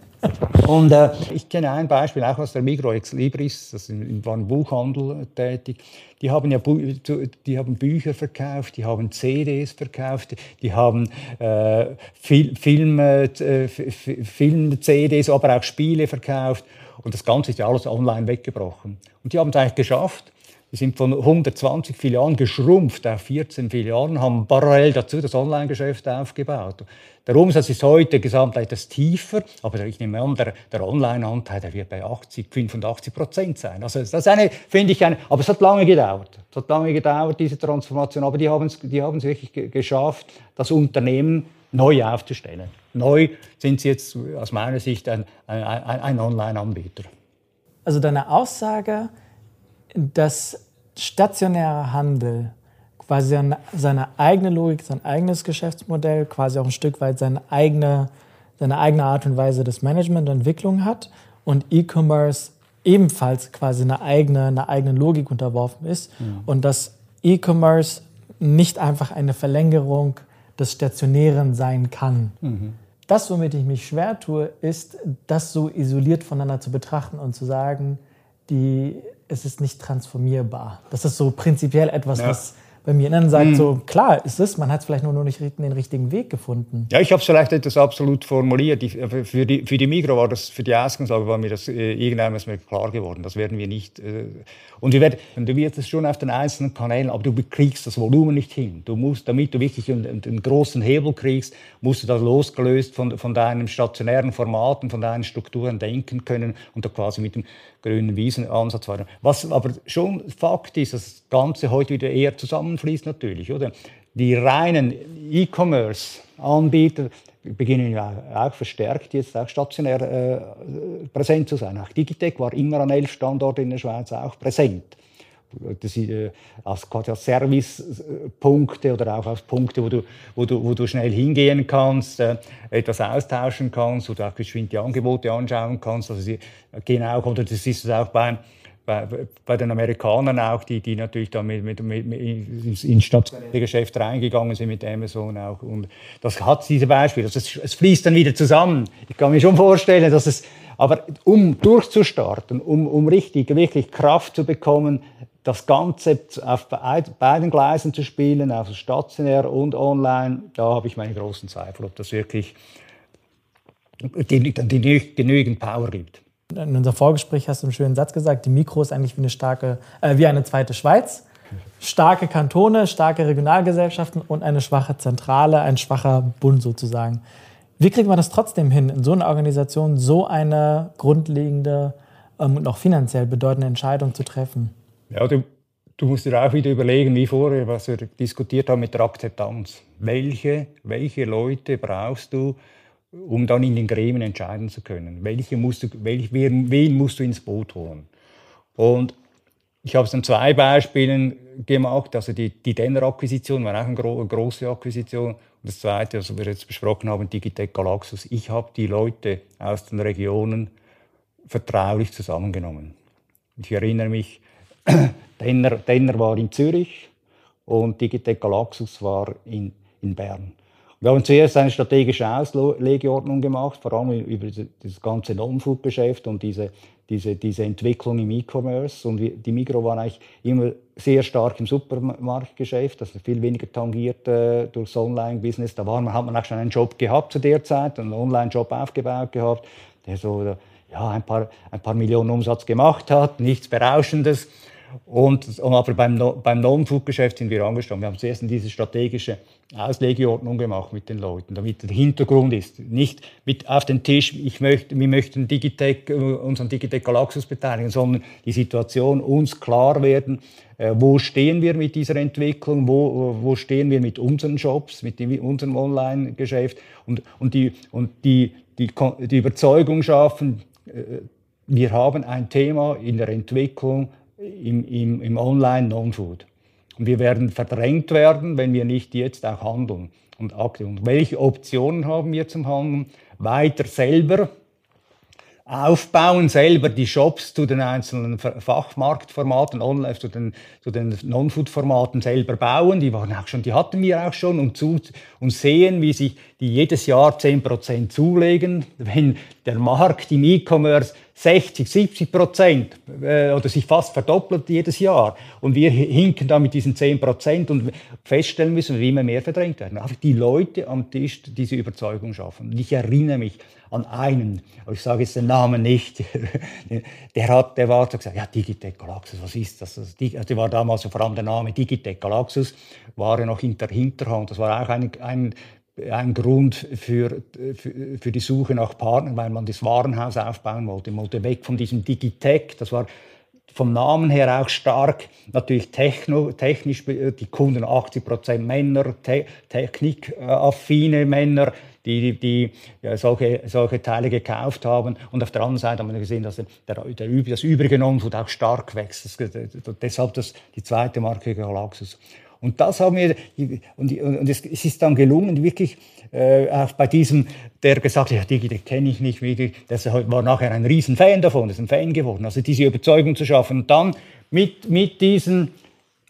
Und äh, ich kenne ein Beispiel auch aus der Migro Ex Libris, das war ein Buchhandel tätig. Die haben ja die haben Bücher verkauft, die haben CDs verkauft, die haben äh, Fil Film, äh, Film-CDs, aber auch Spiele verkauft. Und das Ganze ist ja alles online weggebrochen. Und die haben es eigentlich geschafft, wir sind von 120 Filialen geschrumpft auf 14 Filialen, haben parallel dazu das Online-Geschäft aufgebaut. Der Umsatz ist heute gesamt etwas tiefer, aber ich nehme an, der, der Online-Anteil wird bei 80, 85 Prozent sein. Also das ist eine, finde ich, eine, aber es hat lange gedauert. Es hat lange gedauert, diese Transformation, aber die haben es die wirklich geschafft, das Unternehmen neu aufzustellen. Neu sind sie jetzt aus meiner Sicht ein, ein, ein Online-Anbieter. Also deine Aussage, dass stationärer Handel quasi seine eigene Logik, sein eigenes Geschäftsmodell, quasi auch ein Stück weit seine eigene, seine eigene Art und Weise des Management und Entwicklung hat und E-Commerce ebenfalls quasi eine eigene, eine eigene Logik unterworfen ist ja. und dass E-Commerce nicht einfach eine Verlängerung des Stationären sein kann. Mhm. Das, womit ich mich schwer tue, ist, das so isoliert voneinander zu betrachten und zu sagen, die es ist nicht transformierbar. Das ist so prinzipiell etwas, ja. was bei mir dann sagt, mhm. so klar ist es, man hat vielleicht nur noch nicht den richtigen Weg gefunden. Ja, ich habe es vielleicht etwas absolut formuliert. Äh, für die, für die Migro war das, für die Ausgangslage war mir das äh, irgendwann ist mir klar geworden. Das werden wir nicht. Äh, und wir werden, du wirst es schon auf den einzelnen Kanälen, aber du kriegst das Volumen nicht hin. Du musst, damit du wirklich einen, einen großen Hebel kriegst, musst du das losgelöst von, von deinen stationären Formaten, von deinen Strukturen denken können und da quasi mit dem grünen Wiesenansatz weiter. Was aber schon Fakt ist, dass das Ganze heute wieder eher zusammenfließt natürlich, oder? Die reinen E-Commerce-Anbieter beginnen ja auch verstärkt jetzt auch stationär äh, präsent zu sein. Auch Digitec war immer an elf Standorten in der Schweiz auch präsent. Das äh, als, quasi als Servicepunkte oder auch als Punkte, wo du, wo du, wo du schnell hingehen kannst, äh, etwas austauschen kannst, du auch geschwind die Angebote anschauen kannst. Also sie gehen auch, oder das ist es auch beim bei, bei, den Amerikanern auch, die, die natürlich da mit, mit, mit, mit ins stationäre Geschäft reingegangen sind mit Amazon auch. Und das hat diese Beispiele. Also es, es fließt dann wieder zusammen. Ich kann mir schon vorstellen, dass es, aber um durchzustarten, um, um richtig, wirklich Kraft zu bekommen, das Ganze auf beiden Gleisen zu spielen, auf stationär und online, da habe ich meine großen Zweifel, ob das wirklich genügend Power gibt in unserem Vorgespräch hast du einen schönen Satz gesagt, die Mikro ist eigentlich wie eine starke, äh, wie eine zweite Schweiz. Starke Kantone, starke Regionalgesellschaften und eine schwache Zentrale, ein schwacher Bund sozusagen. Wie kriegt man das trotzdem hin, in so einer Organisation so eine grundlegende ähm, und auch finanziell bedeutende Entscheidung zu treffen? Ja, du, du musst dir auch wieder überlegen, wie vorher, was wir diskutiert haben mit der Akzeptanz. Welche, welche Leute brauchst du, um dann in den Gremien entscheiden zu können. Welche musst du, welch, wen, wen musst du ins Boot holen? Und ich habe es an zwei Beispielen gemacht. Also die, die Denner-Akquisition war auch eine, gro eine große Akquisition. Und das zweite, was wir jetzt besprochen haben, Digitec Galaxus. Ich habe die Leute aus den Regionen vertraulich zusammengenommen. Ich erinnere mich, [CLEARS THROAT] Denner, Denner war in Zürich und Digitec Galaxus war in, in Bern. Wir haben zuerst eine strategische Auslegeordnung gemacht, vor allem über das ganze Non-Food-Geschäft und diese, diese, diese Entwicklung im E-Commerce. Und die Migro war eigentlich immer sehr stark im Supermarktgeschäft, also viel weniger tangiert äh, durchs Online-Business. Da war man, hat man auch schon einen Job gehabt zu der Zeit, einen Online-Job aufgebaut gehabt, der so ja, ein, paar, ein paar Millionen Umsatz gemacht hat, nichts Berauschendes. Und, aber beim, beim Non-Food-Geschäft sind wir angestorben. Wir haben zuerst diese strategische Auslegeordnung gemacht mit den Leuten, damit der Hintergrund ist. Nicht mit auf den Tisch, ich möchte, wir möchten Digitec, äh, unseren Digitec Galaxus beteiligen, sondern die Situation uns klar werden, äh, wo stehen wir mit dieser Entwicklung, wo, wo stehen wir mit unseren Jobs, mit dem, unserem Online-Geschäft und, und, die, und die, die, die Überzeugung schaffen, äh, wir haben ein Thema in der Entwicklung im, im, im Online-Non-Food. Und wir werden verdrängt werden, wenn wir nicht jetzt auch handeln und aktiv. Und welche Optionen haben wir zum Handeln? Weiter selber aufbauen, selber die Shops zu den einzelnen Fachmarktformaten, online zu den, zu den Non-Food-Formaten selber bauen. Die waren auch schon, die hatten wir auch schon und, zu, und sehen, wie sich die jedes Jahr 10% zulegen. Wenn der Markt im E-Commerce 60, 70 Prozent äh, oder sich fast verdoppelt jedes Jahr. Und wir hinken da mit diesen 10 Prozent und feststellen müssen, wie immer mehr verdrängt werden. Einfach die Leute am Tisch diese Überzeugung schaffen. Und ich erinnere mich an einen, ich sage jetzt den Namen nicht, [LAUGHS] der, hat, der war so gesagt, ja, Digitec Galaxus, was ist das? Also, der war damals vor allem der Name Digitec Galaxus, war ja noch in der Hinterhand. Das war auch ein, ein ein Grund für, für, für, die Suche nach Partnern, weil man das Warenhaus aufbauen wollte. Man wollte weg von diesem Digitech, das war vom Namen her auch stark, natürlich techno, technisch, die Kunden 80 Prozent Männer, te, technikaffine Männer, die, die ja, solche, solche Teile gekauft haben. Und auf der anderen Seite haben wir gesehen, dass der, der, das übrige Non-Food auch stark wächst. Das, deshalb das, die zweite Marke Galaxus. Und das haben wir, und, und es, ist dann gelungen, wirklich äh, auch bei diesem, der gesagt hat, ja, den kenne ich nicht wirklich, das war nachher ein Riesenfan davon, ist ein Fan geworden. Also diese Überzeugung zu schaffen. Und dann mit, mit diesen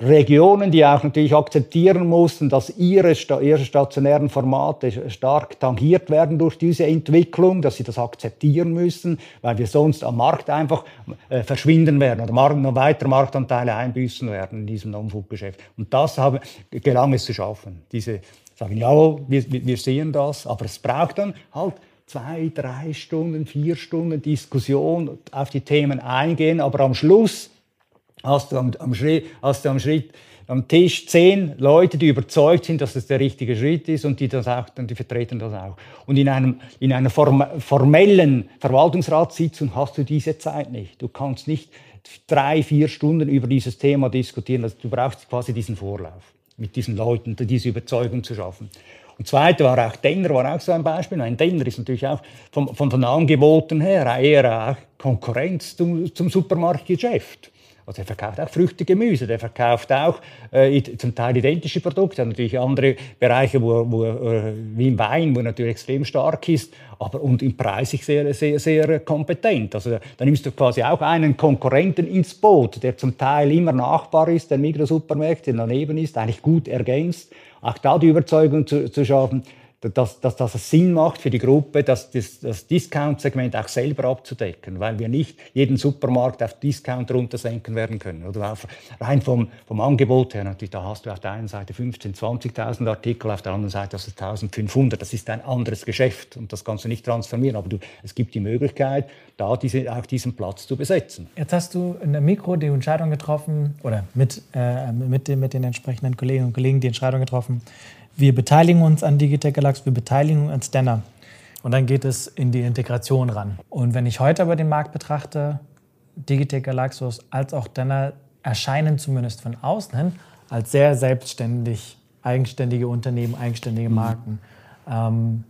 Regionen, die auch natürlich akzeptieren mussten, dass ihre, ihre stationären Formate stark tangiert werden durch diese Entwicklung, dass sie das akzeptieren müssen, weil wir sonst am Markt einfach äh, verschwinden werden oder noch weitere Marktanteile einbüßen werden in diesem Non-Food-Geschäft. Und das habe, gelang es zu schaffen. Diese sagen, ja, wir, wir sehen das, aber es braucht dann halt zwei, drei Stunden, vier Stunden Diskussion auf die Themen eingehen, aber am Schluss hast du am, am, Schritt, hast du am Schritt am Tisch zehn Leute, die überzeugt sind, dass das der richtige Schritt ist und die das auch, und die vertreten das auch. Und in, einem, in einer form, formellen Verwaltungsratssitzung hast du diese Zeit nicht. Du kannst nicht drei, vier Stunden über dieses Thema diskutieren. Also du brauchst quasi diesen Vorlauf, mit diesen Leuten diese Überzeugung zu schaffen. Und zweite war auch Denner, war auch so ein Beispiel. Ein Denner ist natürlich auch von, von den Angeboten her eher auch Konkurrenz zum, zum Supermarktgeschäft. Also er verkauft auch Früchte, Gemüse, der verkauft auch äh, zum Teil identische Produkte, hat natürlich andere Bereiche, wo, wo äh, wie im Wein, wo er natürlich extrem stark ist, aber und im Preis sehr, sehr, sehr kompetent. Also da nimmst du quasi auch einen Konkurrenten ins Boot, der zum Teil immer nachbar ist, der Mikrosupermärkte daneben ist, eigentlich gut ergänzt. Auch da die Überzeugung zu, zu schaffen, dass, dass, dass es Sinn macht für die Gruppe, das, das, das Discount-Segment auch selber abzudecken, weil wir nicht jeden Supermarkt auf Discount runtersenken werden können. Oder auf, rein vom, vom Angebot her, natürlich, da hast du auf der einen Seite 15.000, 20.000 Artikel, auf der anderen Seite hast du 1.500. Das ist ein anderes Geschäft und das kannst du nicht transformieren. Aber du, es gibt die Möglichkeit, da diese, auch diesen Platz zu besetzen. Jetzt hast du in der Mikro die Entscheidung getroffen, oder mit, äh, mit, den, mit den entsprechenden Kolleginnen und Kollegen die Entscheidung getroffen, wir beteiligen uns an Digitech Galax, wir beteiligen uns an Stenner. Und dann geht es in die Integration ran. Und wenn ich heute aber den Markt betrachte, Digitech Galaxus als auch Denner erscheinen zumindest von außen hin als sehr selbstständig, eigenständige Unternehmen, eigenständige mhm. Marken. Mhm. Ähm,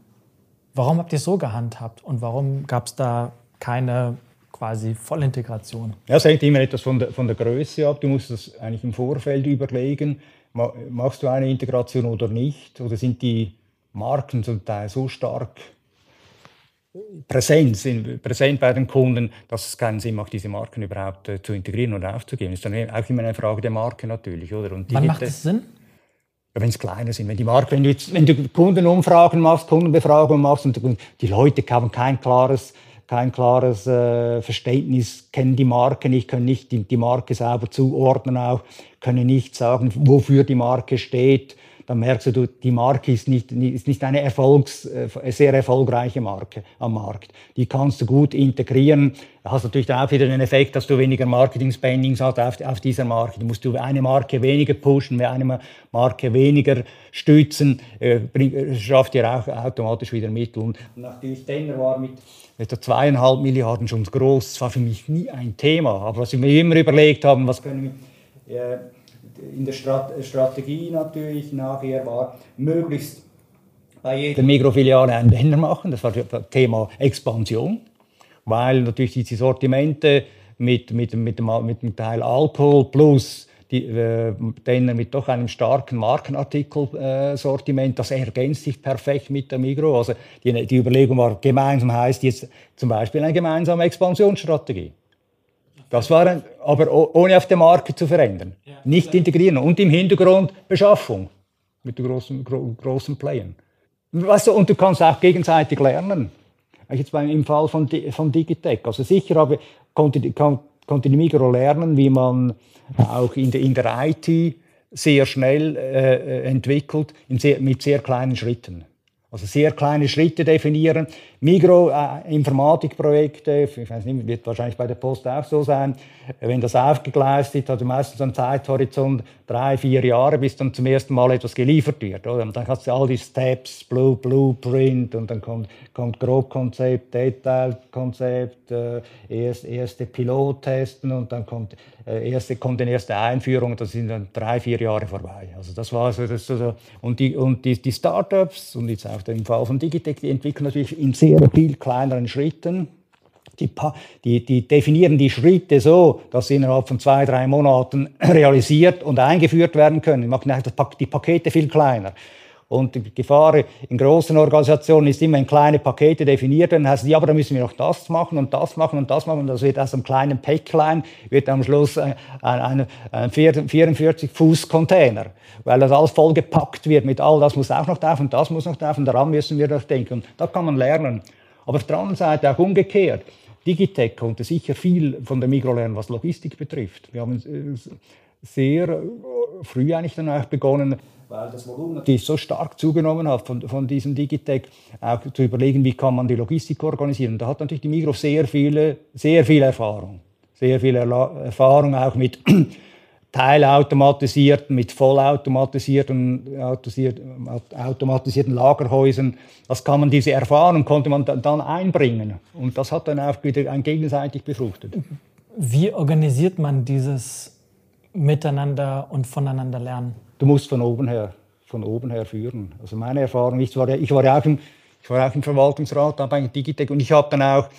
warum habt ihr es so gehandhabt und warum gab es da keine quasi Vollintegration? Ja, es hängt immer etwas von der, von der Größe ab. Du musst das eigentlich im Vorfeld überlegen. Machst du eine Integration oder nicht? Oder sind die Marken zum Teil so stark präsent, sind, präsent bei den Kunden, dass es keinen Sinn macht, diese Marken überhaupt äh, zu integrieren oder aufzugeben. Das ist dann auch immer eine Frage der Marke natürlich. Oder? Und Wann macht es Sinn? Wenn es kleine sind, wenn die Marke, wenn du, jetzt, wenn du Kundenumfragen machst, Kundenbefragungen machst und die Leute haben kein klares kein klares äh, Verständnis, kennen die Marke nicht, können nicht die, die Marke sauber zuordnen auch, können nicht sagen, wofür die Marke steht, dann merkst du, die Marke ist nicht, ist nicht eine Erfolgs, äh, sehr erfolgreiche Marke am Markt. Die kannst du gut integrieren. Da hast natürlich auch wieder den Effekt, dass du weniger Marketing-Spendings hast auf, auf dieser Marke. Du musst du eine Marke weniger pushen, eine Marke weniger stützen, äh, bring, schafft dir auch automatisch wieder Mittel. Und natürlich Denner war mit etwa zweieinhalb Milliarden schon groß. Das war für mich nie ein Thema. Aber was wir mir immer überlegt haben, was können wir... Äh, in der Strategie natürlich nachher war, möglichst bei jeder Mikrofiliale einen Banner machen. Das war das Thema Expansion, weil natürlich diese Sortimente mit, mit, mit, dem, mit dem Teil Alkohol plus die, äh, Denner mit doch einem starken Markenartikelsortiment, äh, das ergänzt sich perfekt mit der Migro. Also die, die Überlegung war, gemeinsam heißt jetzt zum Beispiel eine gemeinsame Expansionsstrategie. Das war aber ohne auf der Marke zu verändern. Ja, Nicht integrieren. Und im Hintergrund Beschaffung mit den großen, gro großen Playern. Weißt du, und du kannst auch gegenseitig lernen. Jetzt beim, im Fall von, von Digitec. Also sicher habe, konnte, konnte die Migro lernen, wie man auch in der, in der IT sehr schnell äh, entwickelt, sehr, mit sehr kleinen Schritten. Also sehr kleine Schritte definieren. Migro, äh, ich weiß nicht, wird wahrscheinlich bei der Post auch so sein. Wenn das aufgegleist hat du meistens einen Zeithorizont drei, vier Jahre, bis dann zum ersten Mal etwas geliefert wird. Oder? Und dann hast du all die Steps, Blue, Blueprint und dann kommt, kommt Grobkonzept, Detailkonzept, äh, erst, erste Pilottesten und dann kommt, erste, kommt die erste Einführung. Das sind dann drei, vier Jahre vorbei. Also das war so, das so und die, und die, die Startups und jetzt auch im Fall von Digitec, die entwickeln natürlich in sehr viel kleineren Schritten die, die, die, definieren die Schritte so, dass sie innerhalb von zwei, drei Monaten [CLEARS THROAT] realisiert und eingeführt werden können. Die machen die Pakete viel kleiner. Und die Gefahr in großen Organisationen ist immer in kleine Pakete definiert. Dann heißt es, ja, aber dann müssen wir noch das machen und das machen und das machen. Und das wird aus einem kleinen Päcklein, wird am Schluss ein, ein, ein 44-Fuß-Container. Weil das alles vollgepackt wird mit all das muss auch noch drauf und das muss noch drauf und daran müssen wir doch denken. Und da kann man lernen. Aber auf der anderen Seite auch umgekehrt. Digitec konnte sicher viel von der Migro lernen, was Logistik betrifft. Wir haben äh, sehr äh, früh eigentlich dann begonnen, weil das Volumen natürlich so stark zugenommen hat von, von diesem Digitec, auch zu überlegen, wie kann man die Logistik organisieren. Da hat natürlich die Migro sehr viele, sehr viel Erfahrung. Sehr viel Erfahrung auch mit [CLEARS THROAT] teilautomatisierten, mit vollautomatisierten automatisierten Lagerhäusern. Das kann man, diese Erfahrung konnte man dann einbringen. Und das hat dann auch wieder ein gegenseitig befruchtet. Wie organisiert man dieses Miteinander und voneinander lernen? Du musst von oben her, von oben her führen. Also meine Erfahrung, ich war ich war ja auch, im, ich war auch im Verwaltungsrat bei Digitec und ich habe dann auch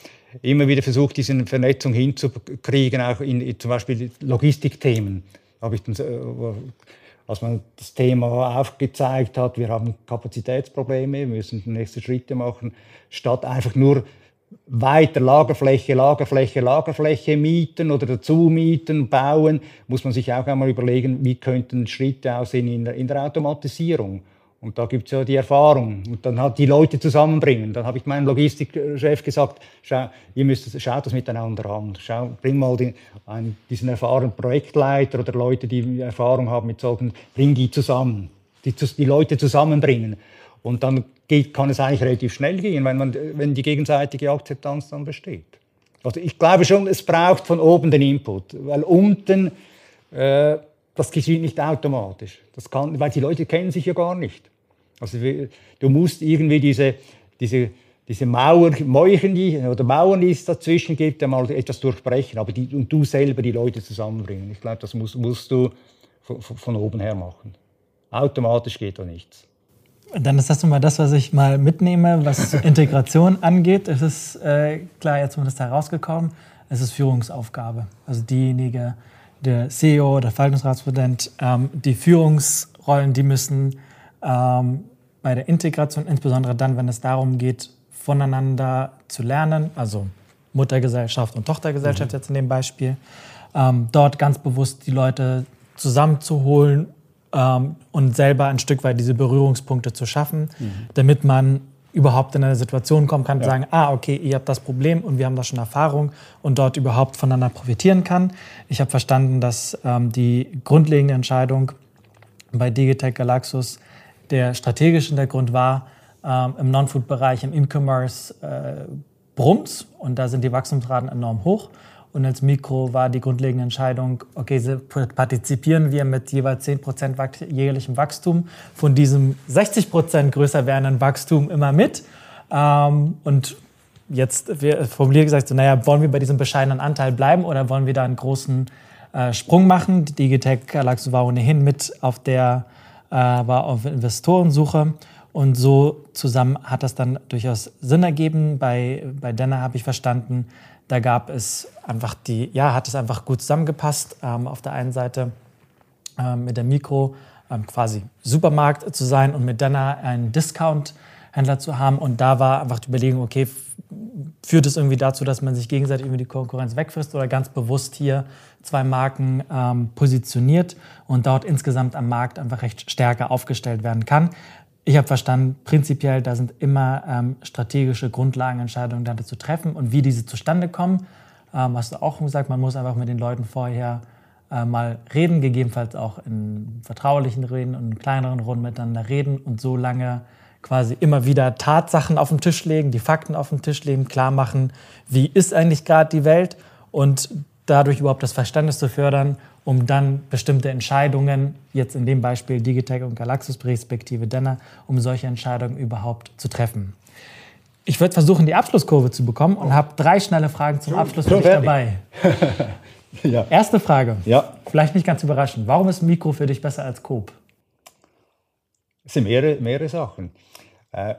immer wieder versucht, diese Vernetzung hinzukriegen, auch in, zum Beispiel Logistikthemen habe ich dann, äh, als man das Thema aufgezeigt hat, wir haben Kapazitätsprobleme, wir müssen nächste Schritte machen, statt einfach nur weiter Lagerfläche, Lagerfläche, Lagerfläche mieten oder dazu mieten, bauen, muss man sich auch einmal überlegen, wie könnten Schritte aussehen in der, in der Automatisierung. Und da gibt es ja die Erfahrung. Und dann hat die Leute zusammenbringen. Dann habe ich meinem Logistikchef gesagt, schau, ihr müsst, schaut das miteinander an. Schau, bring mal den, einen, diesen erfahrenen Projektleiter oder Leute, die Erfahrung haben mit solchen, bring die zusammen. Die, die Leute zusammenbringen. Und dann geht, kann es eigentlich relativ schnell gehen, wenn, man, wenn die gegenseitige Akzeptanz dann besteht. Also ich glaube schon, es braucht von oben den Input, weil unten, äh, das geschieht nicht automatisch. Das kann, weil die Leute kennen sich ja gar nicht. Also du musst irgendwie diese, diese, diese Mauer, Mäuchen, die, oder Mauern, die es dazwischen gibt, einmal etwas durchbrechen, aber die, und du selber die Leute zusammenbringen. Ich glaube, das musst, musst du von, von, oben her machen. Automatisch geht da nichts. Dann ist das nun mal das, was ich mal mitnehme, was [LAUGHS] Integration angeht. Es ist äh, klar, jetzt ist da rausgekommen. es ist Führungsaufgabe. Also diejenige, der CEO, der Verwaltungsratspräsident, ähm, die Führungsrollen, die müssen ähm, bei der Integration, insbesondere dann, wenn es darum geht, voneinander zu lernen, also Muttergesellschaft und Tochtergesellschaft mhm. jetzt in dem Beispiel, ähm, dort ganz bewusst die Leute zusammenzuholen ähm, und selber ein Stück weit diese Berührungspunkte zu schaffen, mhm. damit man überhaupt in eine Situation kommen kann, ja. sagen, ah, okay, ihr habt das Problem und wir haben da schon Erfahrung und dort überhaupt voneinander profitieren kann. Ich habe verstanden, dass ähm, die grundlegende Entscheidung bei Digitech Galaxus der strategische Hintergrund war, ähm, im Non-Food-Bereich, im E-Commerce äh, Brums und da sind die Wachstumsraten enorm hoch. Und als Mikro war die grundlegende Entscheidung, okay, partizipieren wir mit jeweils 10% jährlichem Wachstum von diesem 60% größer werdenden Wachstum immer mit. Ähm, und jetzt formuliert gesagt, so, naja, wollen wir bei diesem bescheidenen Anteil bleiben oder wollen wir da einen großen äh, Sprung machen? Digitech Galaxy war ohnehin mit auf der, äh, war auf Investorensuche. Und so zusammen hat das dann durchaus Sinn ergeben. Bei, bei Denner habe ich verstanden, da gab es einfach die, ja, hat es einfach gut zusammengepasst. Ähm, auf der einen Seite ähm, mit der Mikro ähm, quasi Supermarkt zu sein und mit Denner einen Discount-Händler zu haben. Und da war einfach die Überlegung, okay, führt es irgendwie dazu, dass man sich gegenseitig irgendwie die Konkurrenz wegfrisst oder ganz bewusst hier zwei Marken ähm, positioniert und dort insgesamt am Markt einfach recht stärker aufgestellt werden kann. Ich habe verstanden, prinzipiell, da sind immer ähm, strategische Grundlagenentscheidungen da zu treffen und wie diese zustande kommen. Ähm, hast du auch gesagt, man muss einfach mit den Leuten vorher äh, mal reden, gegebenenfalls auch in vertraulichen Reden und in kleineren Runden miteinander reden und so lange quasi immer wieder Tatsachen auf den Tisch legen, die Fakten auf den Tisch legen, klar machen, wie ist eigentlich gerade die Welt und dadurch überhaupt das Verständnis zu fördern um dann bestimmte Entscheidungen, jetzt in dem Beispiel Digitech und Galaxus respektive Denner, um solche Entscheidungen überhaupt zu treffen. Ich würde versuchen, die Abschlusskurve zu bekommen und habe drei schnelle Fragen zum Abschluss für dich dabei. [LAUGHS] ja. Erste Frage, ja. vielleicht nicht ganz überraschend. Warum ist Mikro für dich besser als Coop? Es sind mehrere, mehrere Sachen. Äh,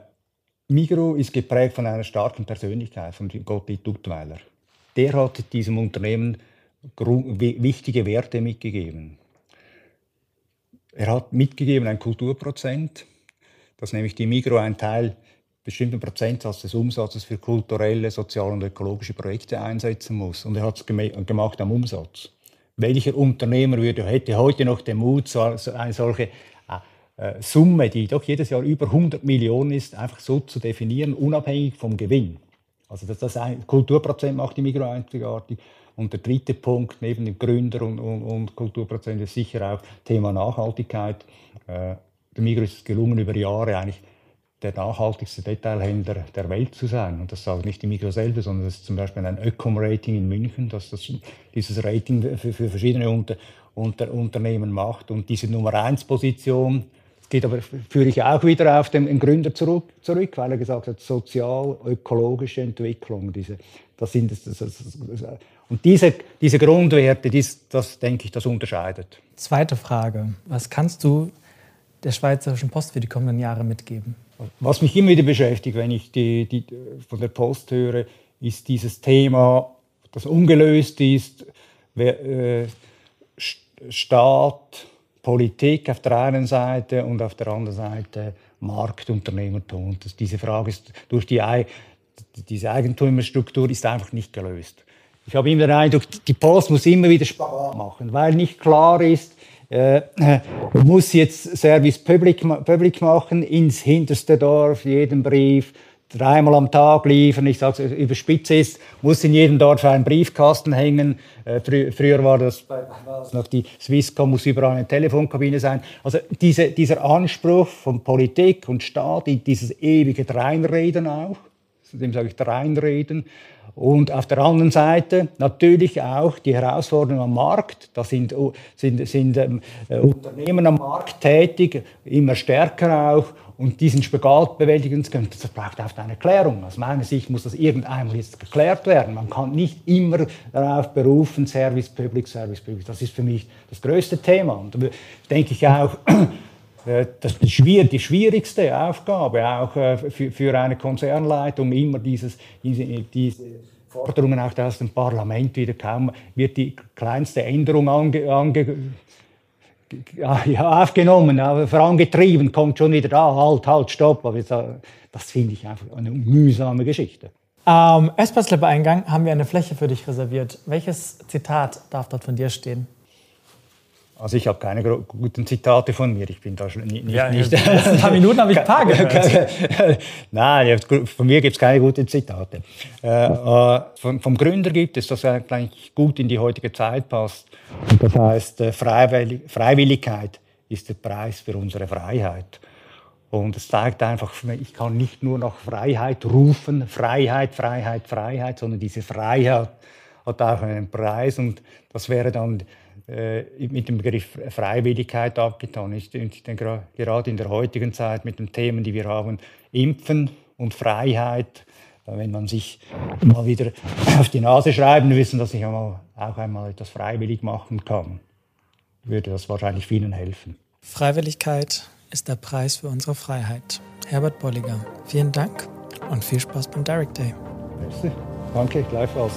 Migro ist geprägt von einer starken Persönlichkeit, von Gottlieb Duttweiler. Der hat diesem Unternehmen wichtige Werte mitgegeben. Er hat mitgegeben ein Kulturprozent, dass nämlich die Migro einen Teil, bestimmten Prozentsatz des Umsatzes für kulturelle, soziale und ökologische Projekte einsetzen muss. Und er hat es gemacht am Umsatz. Welcher Unternehmer würde, hätte heute noch den Mut, so eine solche äh, Summe, die doch jedes Jahr über 100 Millionen ist, einfach so zu definieren, unabhängig vom Gewinn? Also das, das Kulturprozent macht die Migro einzigartig. Und der dritte Punkt, neben dem Gründer- und, und, und Kulturprozent, ist sicher auch Thema Nachhaltigkeit. Äh, der Migros ist es gelungen, über Jahre eigentlich der nachhaltigste Detailhändler der Welt zu sein. Und das sagt nicht die Migros selber, sondern das ist zum Beispiel ein Ökom-Rating in München, das, das dieses Rating für, für verschiedene Unter, Unter, Unternehmen macht. Und diese Nummer 1 Position, das geht aber, führe ich auch wieder auf den Gründer zurück, zurück weil er gesagt hat, sozial-ökologische Entwicklung. Diese, das sind, das, das, das, und diese, diese Grundwerte, dies, das denke ich, das unterscheidet. Zweite Frage. Was kannst du der Schweizerischen Post für die kommenden Jahre mitgeben? Was mich immer wieder beschäftigt, wenn ich die, die, von der Post höre, ist dieses Thema, das ungelöst ist, wer, äh, Staat, Politik auf der einen Seite und auf der anderen Seite Marktunternehmertum. Diese Frage ist durch die, diese Eigentümerstruktur ist einfach nicht gelöst. Ich habe immer den Eindruck, die Post muss immer wieder Spagat machen, weil nicht klar ist, äh, muss jetzt Service Public, Public machen, ins hinterste Dorf, jeden Brief, dreimal am Tag liefern. Ich sage es überspitzt ist, muss in jedem Dorf ein Briefkasten hängen. Äh, frü früher war das noch die Swisscom, muss überall eine Telefonkabine sein. Also diese, dieser Anspruch von Politik und Staat, dieses ewige Dreinreden auch, dem sage ich Dreinreden, und auf der anderen Seite natürlich auch die Herausforderungen am Markt. Da sind, sind, sind ähm, äh, Unternehmen am Markt tätig, immer stärker auch. Und diesen Spagat bewältigen zu können, das braucht oft eine Klärung. Aus meiner Sicht muss das irgendeinmal jetzt geklärt werden. Man kann nicht immer darauf berufen, Service Public, Service Public. Das ist für mich das größte Thema. Und da denke ich auch, das ist die schwierigste Aufgabe auch äh, für eine Konzernleitung, immer dieses, diese, diese Forderungen auch aus dem Parlament wieder kaum, wird die kleinste Änderung ange, ange, ja, aufgenommen, vorangetrieben, kommt schon wieder da, halt, halt, stopp. Aber das finde ich einfach eine mühsame Geschichte. Am Espresso-Eingang haben wir eine Fläche für dich reserviert. Welches Zitat darf dort von dir stehen? Also ich habe keine guten Zitate von mir. Ich bin da schon nicht. Ja, nicht in [LAUGHS] ein paar Minuten habe ich ein paar [LAUGHS] gehört. Nein, von mir gibt es keine guten Zitate. Äh, äh, vom, vom, Gründer gibt es, das eigentlich gut in die heutige Zeit passt. Und das heißt, äh, Freiwilligkeit ist der Preis für unsere Freiheit. Und es zeigt einfach, ich kann nicht nur nach Freiheit rufen, Freiheit, Freiheit, Freiheit, sondern diese Freiheit hat auch einen Preis. Und das wäre dann mit dem Begriff Freiwilligkeit abgetan. Ich denke, gerade in der heutigen Zeit mit den Themen, die wir haben, Impfen und Freiheit, wenn man sich mal wieder auf die Nase schreiben wissen, dass ich auch einmal etwas freiwillig machen kann, würde das wahrscheinlich vielen helfen. Freiwilligkeit ist der Preis für unsere Freiheit. Herbert Bolliger, vielen Dank und viel Spaß beim Direct Day. Merci. Danke, gleichfalls.